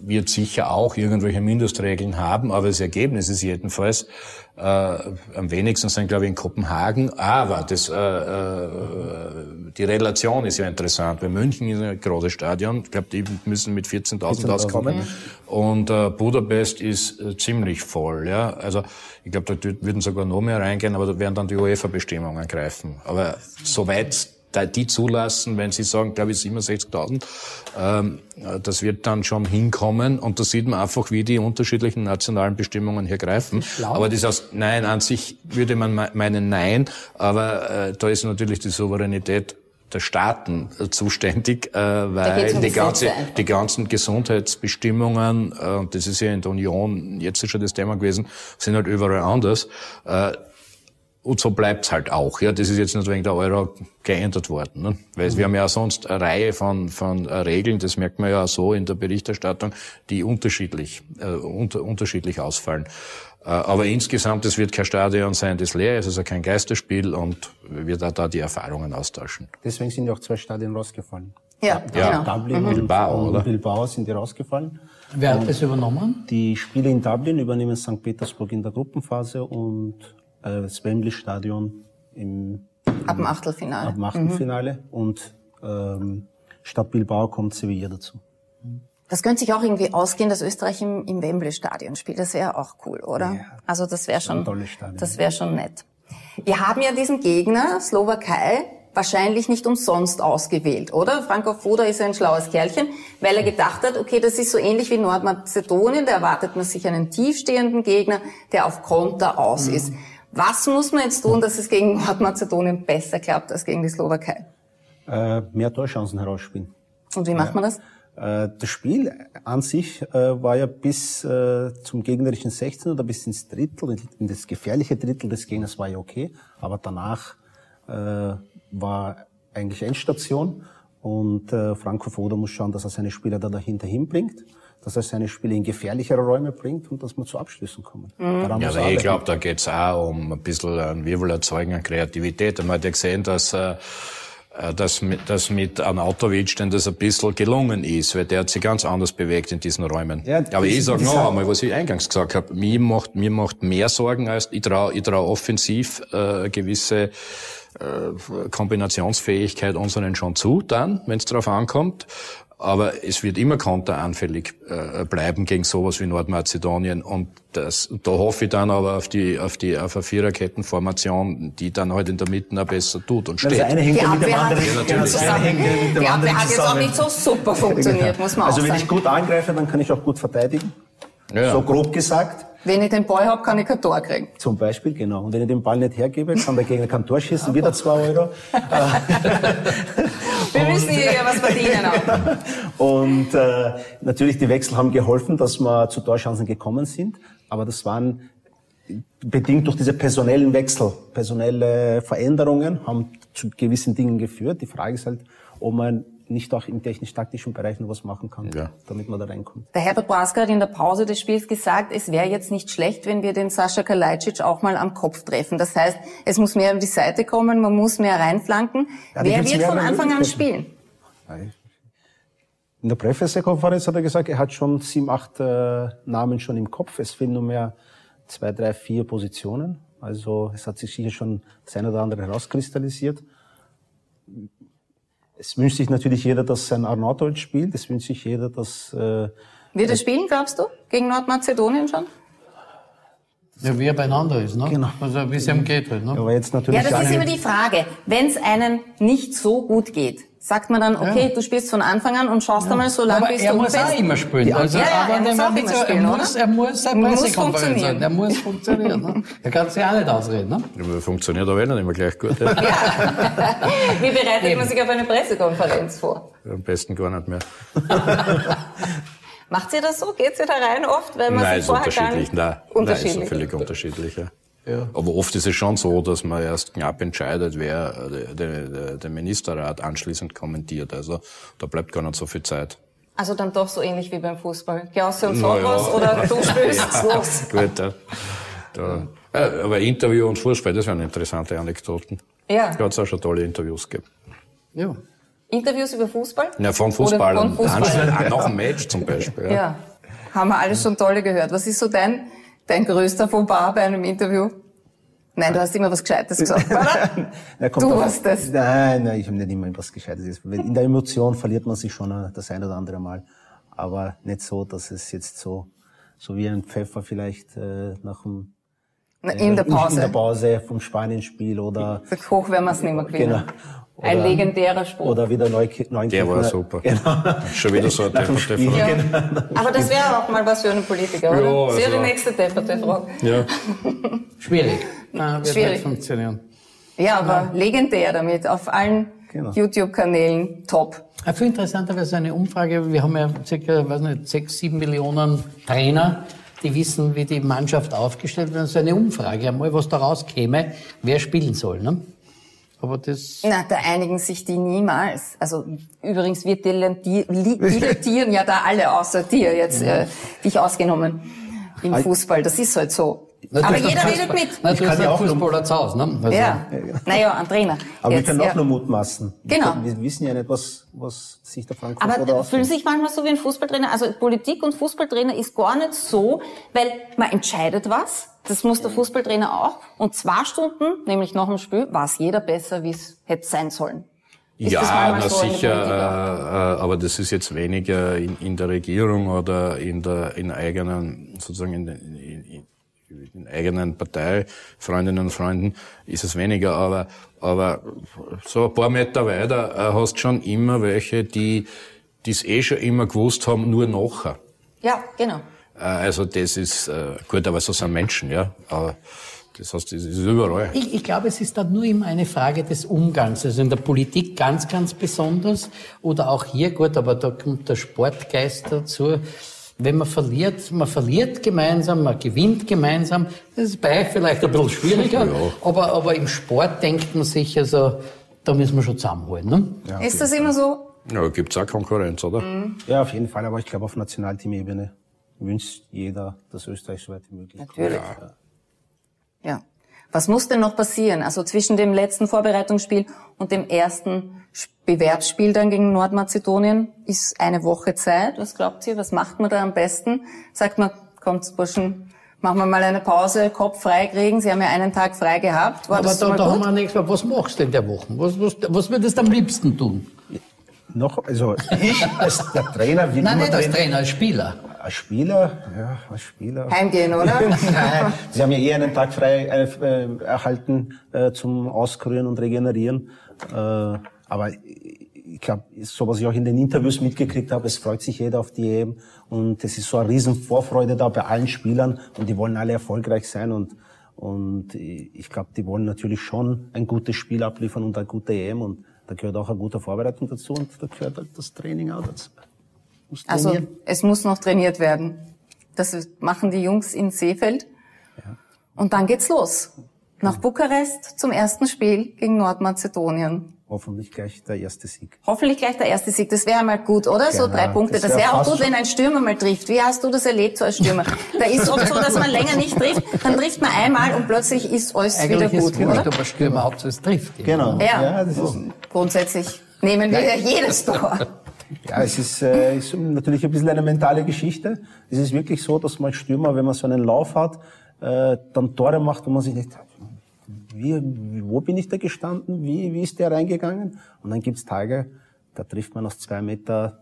wird sicher auch irgendwelche Mindestregeln haben, aber das Ergebnis ist jedenfalls äh, am wenigsten sind, glaube ich, in Kopenhagen. Aber das, äh, äh, die Relation ist ja interessant. Weil München ist ein großes Stadion. Ich glaube, die müssen mit 14.000 auskommen. Und äh, Budapest ist äh, ziemlich voll. Ja, also ich glaube, da würden sogar noch mehr reingehen, aber da werden dann die UEFA-Bestimmungen greifen. Aber soweit die zulassen, wenn sie sagen, glaube ich, 67.000, ähm, das wird dann schon hinkommen und da sieht man einfach, wie die unterschiedlichen nationalen Bestimmungen hier greifen. Aber das heißt, nein, an sich würde man meinen nein, aber äh, da ist natürlich die Souveränität der Staaten äh, zuständig, äh, weil die, ganze, die ganzen Gesundheitsbestimmungen, äh, und das ist ja in der Union jetzt schon das Thema gewesen, sind halt überall anders. Äh, und so bleibt's halt auch. Ja, das ist jetzt nicht wegen der Euro geändert worden. Ne? Weil mhm. wir haben ja sonst eine Reihe von, von äh, Regeln, das merkt man ja so in der Berichterstattung, die unterschiedlich, äh, unter, unterschiedlich ausfallen. Äh, aber insgesamt, es wird kein Stadion sein, das leer ist, also kein Geisterspiel und wir da, da die Erfahrungen austauschen. Deswegen sind ja auch zwei Stadien rausgefallen. Ja, ja. genau. Dublin Mhm. und Bilbao, oder? Bilbao sind die rausgefallen. Wer hat das übernommen? Die Spiele in Dublin übernehmen St. Petersburg in der Gruppenphase und äh, das Wembley-Stadion im Ab dem Achtelfinale. ab dem Achtelfinale und ähm, statt Bilbao kommt Sevilla dazu. Das könnte sich auch irgendwie ausgehen, dass Österreich im, im Wembley-Stadion spielt. Das wäre auch cool, oder? Ja. Also das wäre schon, das wäre schon nett. Wir haben ja diesen Gegner, Slowakei, wahrscheinlich nicht umsonst ausgewählt, oder? Franco Foda ist ein schlaues Kerlchen, weil er gedacht hat, okay, das ist so ähnlich wie Nordmazedonien, da erwartet man sich einen tiefstehenden Gegner, der auf Konter aus Mhm. ist. Was muss man jetzt tun, dass es gegen Nordmazedonien besser klappt als gegen die Slowakei? Äh, mehr Torchancen herausspielen. Und wie macht man das? Äh, das Spiel an sich äh, war ja bis äh, zum gegnerischen 16 oder bis ins Drittel, in das gefährliche Drittel des Gegners war ja okay, aber danach war eigentlich Endstation und Franco Foda muss schauen, dass er seine Spieler da dahinter hinbringt, dass er seine Spieler in gefährlichere Räume bringt und dass wir zu Abschlüssen kommen. Daran Ja, er aber ich glaube, da geht's auch um ein bisschen einen Wirbel erzeugen an Kreativität. Und man hat ja gesehen, dass, äh, äh, dass, mit, dass mit Anatovic denn das ein bisschen gelungen ist, weil der hat sich ganz anders bewegt in diesen Räumen. Ja, aber ich sage noch einmal, was ich eingangs gesagt habe, mir macht, mir macht mehr Sorgen als, ich traue ich trau offensiv äh, gewisse äh, Kombinationsfähigkeit unseren schon zu, dann, wenn es darauf ankommt. Aber es wird immer konteranfällig äh, bleiben gegen sowas wie Nordmazedonien. Und das, da hoffe ich dann aber auf die, auf die, auf eine Viererkettenformation, die dann halt in der Mitte auch besser tut und Das steht. eine hängt Die ja mit dem Abwehr hat, anderen, genau, das eine hängt ja mit dem die Abwehr anderen hat jetzt auch nicht so super funktioniert, muss man auch Also wenn sagen. ich gut angreife, dann kann ich auch gut verteidigen. Ja. So grob gesagt. Wenn ich den Ball hab, kann ich kein Tor kriegen. Zum Beispiel, genau. Und wenn ich den Ball nicht hergebe, kann der Gegner kein Tor schießen, wieder zwei Euro. Wir müssen hier ja was verdienen auch. Und äh, natürlich, die Wechsel haben geholfen, dass wir zu Torchancen gekommen sind. Aber das waren bedingt durch diese personellen Wechsel, personelle Veränderungen haben zu gewissen Dingen geführt. Die Frage ist halt, ob man nicht auch im technisch-taktischen Bereich noch was machen kann, Ja. damit man da reinkommt. Der Herbert Braska hat in der Pause des Spiels gesagt, es wäre jetzt nicht schlecht, wenn wir den Sascha Kalajdzic auch mal am Kopf treffen. Das heißt, es muss mehr um die Seite kommen, man muss mehr reinflanken. Ja, Wer wird von Anfang an spielen? In der Pressekonferenz hat er gesagt, er hat schon sieben, acht äh, Namen schon im Kopf. Es fehlen nur mehr zwei, drei, vier Positionen. Also es hat sich sicher schon das eine oder andere herauskristallisiert. Es wünscht sich natürlich jeder, dass sein Arnautovic spielt. Es wünscht sich jeder, dass... Äh, Wird er spielen, glaubst du? Gegen Nordmazedonien schon? Ja, wie er beieinander ist, ne? Genau. Also, wie es ihm geht halt, ne? aber jetzt natürlich Ja, das ist immer die Frage. Wenn es einen nicht so gut geht, sagt man dann, okay, du spielst von Anfang an und schaust einmal so lange, bis er du muss bist. auch immer spielen. Also, Ja, ja, aber er muss auch immer spielen, er muss, er muss eine Muss Pressekonferenz funktionieren. sein. Er muss funktionieren. Ne? Er kann sich auch nicht ausreden. Ne? Aber funktioniert aber eh nicht immer gleich gut. Ja. Wie bereitet man sich auf eine Pressekonferenz vor? Am besten gar nicht mehr. Macht ihr das so? Geht ihr da rein oft, wenn man Nein, sich ist vorher gar nicht... Nein, Nein, Unterschiedlich. ist völlig unterschiedlich. Ja. Ja. Aber oft ist es schon so, dass man erst knapp entscheidet, wer äh, den Ministerrat anschließend kommentiert. Also da bleibt gar nicht so viel Zeit. Also dann doch so ähnlich wie beim Fußball. Jausse und Na ja. Soros oder du spielst los. Gut, ja. Da, äh, aber Interview und Fußball, das wären interessante Anekdoten. Ja. Da hat es auch schon tolle Interviews gegeben. Ja. Interviews über Fußball? Ja, von Fußballern. Von Fußballern. Anschluss, nach dem Match zum Beispiel. Ja. Ja, haben wir alles schon tolle gehört. Was ist so dein, dein größter Fauxpas bei einem Interview? Nein, du hast immer was Gescheites gesagt, oder? Na, Du hast das. Nein, nein, ich habe nicht immer was Gescheites. In der Emotion verliert man sich schon äh, das ein oder andere Mal. Aber nicht so, dass es jetzt so, so wie ein Pfeffer vielleicht äh, nach dem In der In der Pause. Pause vom Spanienspiel oder hoch werden wir es nicht mehr gewinnen. Genau. Ein Oder- legendärer Spruch. oder wieder neu, neu Der war super. Genau. Schon wieder so ein Depperte Frage. genau. Aber das wäre auch mal was für einen Politiker, oder? Ja, das wäre die also- nächste depperte Frage. Ja. Schwierig. Nein, wird Schwierig. nicht funktionieren. Ja, aber legendär damit, auf allen Genau. YouTube-Kanälen top. Ja, Viel interessanterweise eine Umfrage. Wir haben ja circa, weiß nicht, sechs, sieben Millionen Trainer, die wissen, wie die Mannschaft aufgestellt wird. So eine Umfrage, einmal was da rauskäme, wer spielen soll. Ne? Aber das, Na, da einigen sich die niemals. Also übrigens, wir dilettieren ja da alle außer dir jetzt, äh, dich ausgenommen im Fußball. Das ist halt so. Aber jeder redet mit. Na, du kann hast ja ja auch nur- Fußballer zu Hause. Ne? Also, Ja, naja, ein Trainer. Aber wir Jetzt, können ja. auch nur mutmaßen. Wir Genau. können- Wir wissen ja nicht, was, was sich der Frankfurt Aber oder fühlen sich manchmal so wie ein Fußballtrainer. Also Politik und Fußballtrainer ist gar nicht so, weil man entscheidet was. Das muss der Fußballtrainer auch. Und zwei Stunden, nämlich nach dem Spiel, weiß jeder besser, wie es hätte sein sollen. Ist Ja, na so sicher, äh, äh, aber das ist jetzt weniger in, in der Regierung oder in der in eigenen sozusagen in, in, eigenen Partei, Freundinnen und Freunden ist es weniger, aber aber so ein paar Meter weiter äh, hast schon immer welche, die die es eh schon immer gewusst haben, nur nachher. Ja, genau. Äh, also das ist äh, gut, aber so sind Menschen, ja. Aber das heißt, das ist überall. Ich, ich glaube, es ist dann nur immer eine Frage des Umgangs. Also in der Politik ganz, ganz besonders. Oder auch hier, gut, aber da kommt der Sportgeist dazu. Wenn man verliert, man verliert gemeinsam, man gewinnt gemeinsam. Das ist bei euch vielleicht ein bisschen schwieriger. aber, aber im Sport denkt man sich, also, da müssen wir schon zusammenholen. Ne? ist das immer so? Ja, gibt's auch Konkurrenz, oder? Ja, auf jeden Fall. Aber ich glaube, auf Nationalteamebene wünscht jeder, dass Österreich so weit wie möglich. Natürlich. Ja. Was muss denn noch passieren? Also zwischen dem letzten Vorbereitungsspiel und dem ersten Bewerbsspiel dann gegen Nordmazedonien ist eine Woche Zeit. Was glaubt ihr? Was macht man da am besten? Sagt man, kommt Burschen, machen wir mal eine Pause, Kopf frei kriegen. Sie haben ja einen Tag frei gehabt. War Aber das da, mal da haben gut? wir nächstes Mal, was machst du in der Woche? Was, was, was würdest du am liebsten tun? Noch, also ich als der Trainer, wie Nein, nicht als Trainer- Trainer, als Spieler. Als Spieler, ja, als Spieler. Heimgehen, oder? Nein, Sie haben ja eh einen Tag frei äh, erhalten äh, zum Auskurieren und Regenerieren. Äh, aber ich glaube, so was ich auch in den Interviews mitgekriegt habe, es freut sich jeder auf die EM und es ist so eine riesen Vorfreude da bei allen Spielern und die wollen alle erfolgreich sein und und ich glaube, die wollen natürlich schon ein gutes Spiel abliefern und eine gute EM und da gehört auch eine gute Vorbereitung dazu und da gehört halt das Training auch dazu. Also es muss noch trainiert werden. Das machen die Jungs in Seefeld. Und dann geht's los. Nach Bukarest zum ersten Spiel gegen Nordmazedonien. Hoffentlich gleich der erste Sieg. Hoffentlich gleich der erste Sieg. Das wäre mal gut, oder? So Genau. drei Punkte. Das Das wär wäre auch gut, wenn ein Stürmer mal trifft. Wie hast du das erlebt, so als Stürmer? Da ist oft so, dass man länger nicht trifft, dann trifft man einmal und plötzlich ist alles wieder Eigentlich ist gut, oder? ob ein Stürmer Hauptsache es trifft. Genau. Ja. das ist, Grundsätzlich nehmen wir ja jedes Tor. Ja, es ist, äh, ist natürlich ein bisschen eine mentale Geschichte. Es ist wirklich so, dass man als Stürmer, wenn man so einen Lauf hat, äh, dann Tore macht und man sich denkt, wie, wo bin ich da gestanden? Wie, wie ist der reingegangen? Und dann gibt's Tage, da trifft man aus zwei Meter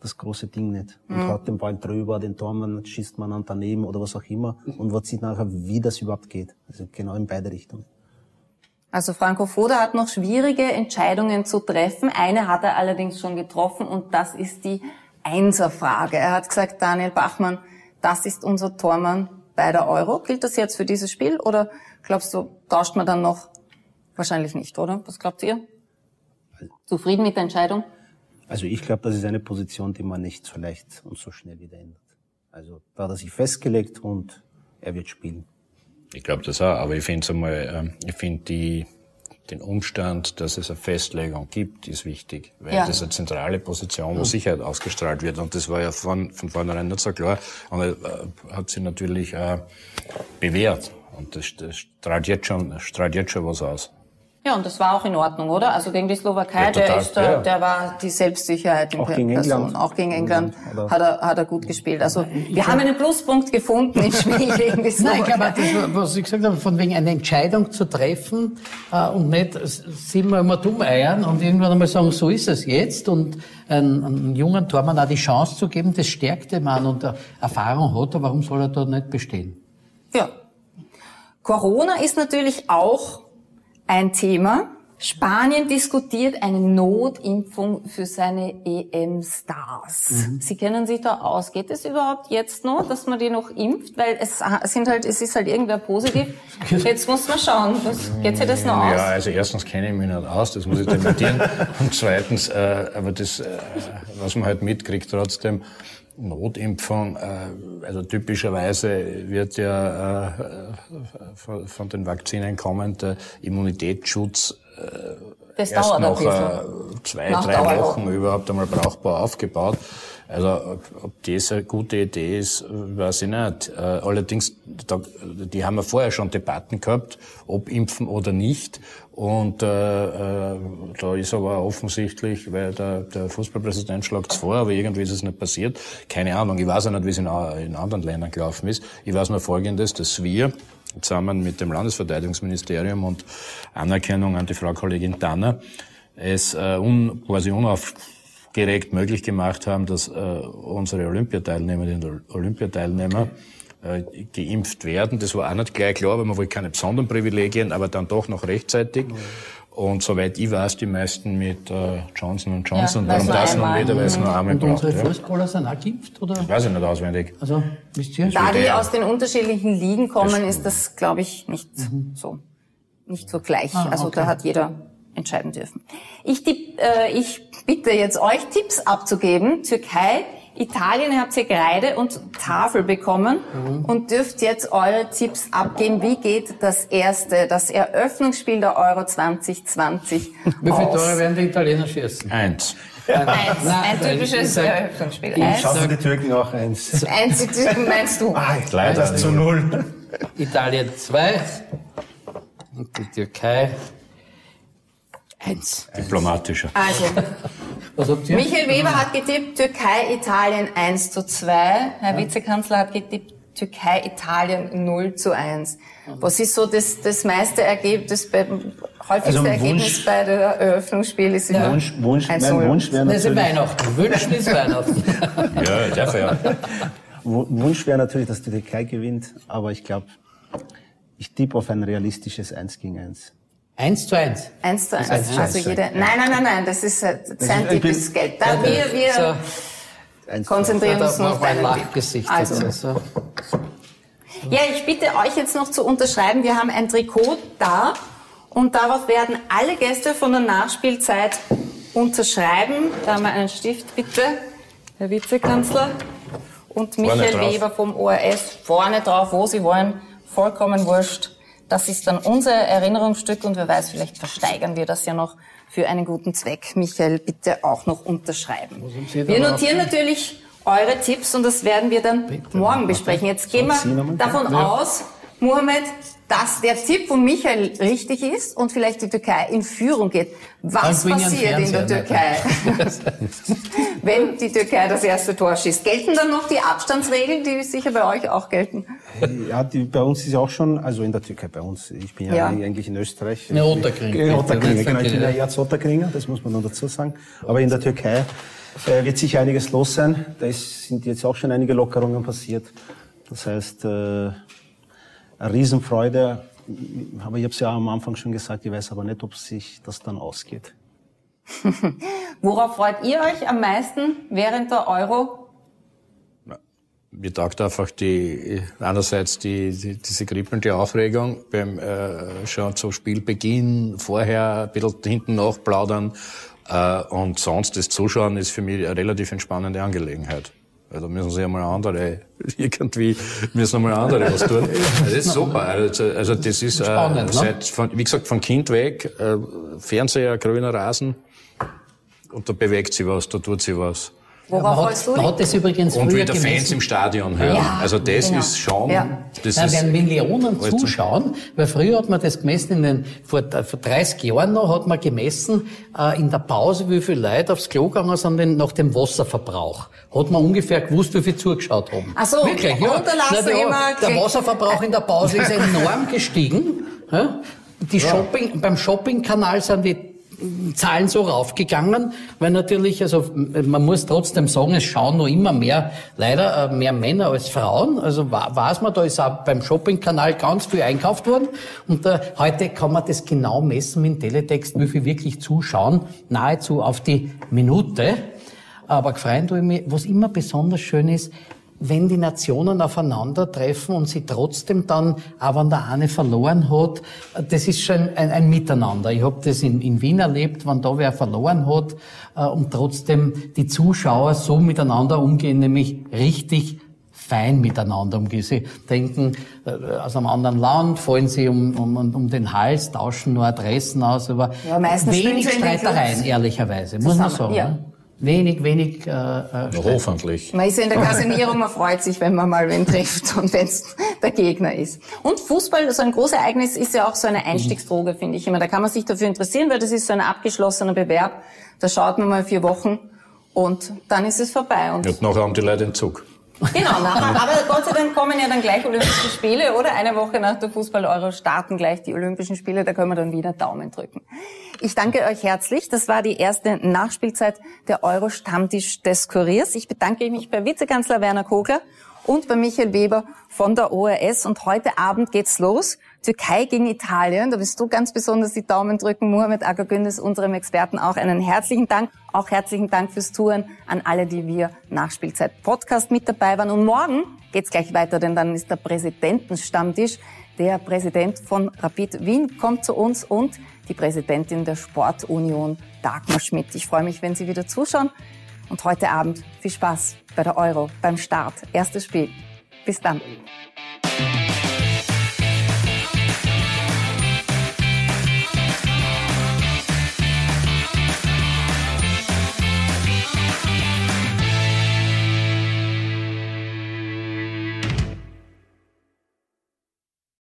das große Ding nicht. Und haut den Ball drüber, den Tormann schießt man an daneben oder was auch immer. Und man sieht nachher, wie das überhaupt geht. Also genau in beide Richtungen. Also Franco Foda hat noch schwierige Entscheidungen zu treffen. Eine hat er allerdings schon getroffen und das ist die Einserfrage. Er hat gesagt, Daniel Bachmann, das ist unser Tormann bei der Euro. Gilt das jetzt für dieses Spiel oder glaubst du, tauscht man dann noch? Wahrscheinlich nicht, oder? Was glaubt ihr? Zufrieden mit der Entscheidung? Also ich glaube, das ist eine Position, die man nicht so leicht und so schnell wieder ändert. Also da hat er sich festgelegt und er wird spielen. Ich glaube das auch, aber ich finde einmal, ähm, ich finde die den Umstand, dass es eine Festlegung gibt, ist wichtig, weil Ja. das ist eine zentrale Position, wo Sicherheit ausgestrahlt wird und das war ja von, von vornherein nicht so klar und äh, hat sich natürlich äh, bewährt und das, das strahlt jetzt schon strahlt jetzt schon was aus. Ja, und das war auch in Ordnung, oder? Also gegen die Slowakei, ja, der, ist ja. der war die Selbstsicherheit in auch gegen Person. England. Auch gegen England hat, er, hat er gut gespielt. Also wir haben einen Pluspunkt gefunden im Spiel gegen die Slowakei. Nein, ich glaube, das, was ich gesagt habe, von wegen eine Entscheidung zu treffen äh, und nicht siebenmal immer dumm eiern und irgendwann einmal sagen, so ist es jetzt und einem, einem jungen Tormann auch die Chance zu geben, das stärkt den Mann und Erfahrung hat er, warum soll er da nicht bestehen? Ja. Corona ist natürlich auch ein Thema. Spanien diskutiert eine Notimpfung für seine EM-Stars. Mhm. Sie kennen sich da aus. Geht es überhaupt jetzt noch, dass man die noch impft? Weil es sind halt, es ist halt irgendwer positiv. Jetzt muss man schauen. Was, geht sich das noch aus? Ja, also erstens kenne ich mich nicht aus, das muss ich dementieren. Und zweitens, äh, aber das, äh, was man halt mitkriegt trotzdem, Notimpfung, äh, also typischerweise wird ja äh, von den Vakzinen kommend Immunitätsschutz äh, das erst nach zwei, nach drei Wochen überhaupt einmal brauchbar aufgebaut. Also ob das eine gute Idee ist, weiß ich nicht. Allerdings, die haben wir vorher schon Debatten gehabt, ob impfen oder nicht. Und äh, äh, da ist aber offensichtlich, weil der, der Fußballpräsident schlagt es vor, aber irgendwie ist es nicht passiert. Keine Ahnung, ich weiß auch nicht, wie es in, in anderen Ländern gelaufen ist. Ich weiß nur Folgendes, dass wir zusammen mit dem Landesverteidigungsministerium und Anerkennung an die Frau Kollegin Danner es äh, un, quasi unaufgeregt möglich gemacht haben, dass äh, unsere Olympiateilnehmerinnen und Olympiateilnehmer äh, geimpft werden. Das war auch nicht gleich klar, weil man wollte keine besonderen Privilegien, aber dann doch noch rechtzeitig. Und soweit ich weiß, die meisten mit äh, Johnson Johnson. Ja, Warum das noch nicht, weil es nur einmal Und unsere Fußballer sind auch geimpft, oder? Weiß ich nicht auswendig. Also, wisst ihr? Da die aus den unterschiedlichen Ligen kommen, ist das, glaube ich, nicht mhm. so, nicht so gleich. Ah, also okay. da hat jeder entscheiden dürfen. Ich, tipp, äh, ich bitte jetzt euch Tipps abzugeben. Türkei Italien habt ihr Kreide und Tafel bekommen mhm. und dürft jetzt eure Tipps abgeben. Wie geht das erste, das Eröffnungsspiel der Euro 2020 Wie viele Tore werden die Italiener schießen? Eins. Eins. Nein, ein typisches Eröffnungsspiel. Ich schaffen die Türken auch eins. Eins, die Türken meinst du? Ah, leider zu null. Italien zwei und die Türkei eins. Diplomatischer. Also, Was habt ihr? Michael Weber hat getippt, Türkei, Italien 1 zu 2. Herr ja. Vizekanzler hat getippt, Türkei, Italien 0 zu 1. Was ist so das, das meiste Ergebnis, das häufigste also Ergebnis bei der Eröffnungsspiel ist ja. Wunsch, Wunsch, mein Wunsch wäre natürlich... Das ist Weihnachten. Wünschen ist Weihnachten. ja, darf ja. Wunsch wäre natürlich, dass die Türkei gewinnt, aber ich glaube, ich tippe auf ein realistisches 1 gegen 1. Eins zu eins. Eins zu eins. Also, also jeder, nein, nein, nein, nein, das ist äh, sein ist Geld. Da wir, wir so, konzentrieren uns noch auf ein Lachgesicht. Also. also. Ja, ich bitte euch jetzt noch zu unterschreiben. Wir haben ein Trikot da und darauf werden alle Gäste von der Nachspielzeit unterschreiben. Da haben wir einen Stift, bitte, Herr Vizekanzler. Und Michael Weber vom ORS vorne drauf, wo Sie wollen. Vollkommen wurscht. Das ist dann unser Erinnerungsstück und wer weiß, vielleicht versteigern wir das ja noch für einen guten Zweck. Michael, bitte auch noch unterschreiben. Wir notieren natürlich eure Tipps und das werden wir dann bitte, morgen besprechen. Jetzt gehen wir davon aus, Mohammed, dass der Tipp von Michael richtig ist und vielleicht die Türkei in Führung geht. Was passiert in der Türkei, wenn die Türkei das erste Tor schießt? Gelten dann noch die Abstandsregeln, die sicher bei euch auch gelten? Ja, die, bei uns ist ja auch schon, also in der Türkei bei uns, ich bin ja, ja. eigentlich in Österreich. Ja, Otterkringer. Otterkringer, genau, ich bin ja Erzotterkringer, das muss man noch dazu sagen. Aber in der Türkei äh, wird sicher einiges los sein. Da ist, sind jetzt auch schon einige Lockerungen passiert. Das heißt, äh, Riesenfreude. Aber ich habe es ja am Anfang schon gesagt, ich weiß aber nicht, ob sich das dann ausgeht. Worauf freut ihr euch am meisten während der Euro? Mir taugt einfach die, einerseits die, die, diese kribbelnde Aufregung beim äh, schon zum Spielbeginn, vorher ein bisschen hinten nachplaudern äh, und sonst das Zuschauen ist für mich eine relativ entspannende Angelegenheit. Da müssen sie einmal andere, irgendwie müssen einmal andere was tun. Das ist super. Also, also das ist Spannend, äh, seit, von, wie gesagt, von Kind weg, äh, Fernseher, grüner Rasen und da bewegt sich was, da tut sich was. Worauf man hat, man hat das übrigens Und wieder Fans gemessen. im Stadion hören. Ja, also das genau. ist schon, Ja. das Nein, ist, werden Millionen zuschauen, weil früher hat man das gemessen, in den, vor, vor 30 Jahren noch hat man gemessen, äh, in der Pause, wie viele Leute aufs Klo gegangen sind den, nach dem Wasserverbrauch. Hat man ungefähr gewusst, wie viel zugeschaut haben. Ach so, Wirklich, ja. und da lassen Na, der, immer der Wasserverbrauch in der Pause ist enorm gestiegen. Ja? Die Shopping, beim Shoppingkanal sind die Zahlen so raufgegangen, weil natürlich, also man muss trotzdem sagen, es schauen noch immer mehr, leider äh, mehr Männer als Frauen. Also weiß man, da ist auch beim Shoppingkanal ganz viel einkauft worden. Und äh, heute kann man das genau messen mit dem Teletext, wie viel wirklich zuschauen, nahezu auf die Minute. Aber gefreut was immer besonders schön ist, wenn die Nationen aufeinandertreffen und sie trotzdem dann, auch wenn der eine verloren hat, das ist schon ein, ein Miteinander. Ich habe das in, in Wien erlebt, wenn da wer verloren hat äh, und trotzdem die Zuschauer so miteinander umgehen, nämlich richtig fein miteinander umgehen. Sie denken äh, aus einem anderen Land, fallen sie um, um, um den Hals, tauschen nur Adressen aus, aber Ja, wenig Streitereien, ehrlicherweise, muss man sagen. ja. ne? Wenig, wenig äh, äh, hoffentlich. Man ist ja in der Kasernierung, man freut sich, wenn man mal wen trifft und wenn es der Gegner ist. Und Fußball, so ein großes Ereignis, ist ja auch so eine Einstiegsdroge, finde ich immer. Da kann man sich dafür interessieren, weil das ist so ein abgeschlossener Bewerb. Da schaut man mal vier Wochen und dann ist es vorbei. Und Und nachher haben die Leute den Zug. Genau, nachher, aber Gott sei Dank kommen ja dann gleich Olympische Spiele, oder? Eine Woche nach der Fußball-Euro starten gleich die Olympischen Spiele, da können wir dann wieder Daumen drücken. Ich danke euch herzlich. Das war die erste Nachspielzeit der Euro-Stammtisch des Kuriers. Ich bedanke mich bei Vizekanzler Werner Kogler und bei Michael Weber von der ORS. Und heute Abend geht's los. Türkei gegen Italien. Da wirst du ganz besonders die Daumen drücken. Mohamed Agagündis, unserem Experten, auch einen herzlichen Dank. Auch herzlichen Dank fürs Touren an alle, die wir Nachspielzeit Podcast mit dabei waren. Und morgen geht's gleich weiter, denn dann ist der Präsidentenstammtisch. Der Präsident von Rapid Wien kommt zu uns und die Präsidentin der Sportunion, Dagmar Schmidt. Ich freue mich, wenn Sie wieder zuschauen. Und heute Abend viel Spaß bei der Euro, beim Start. Erstes Spiel. Bis dann.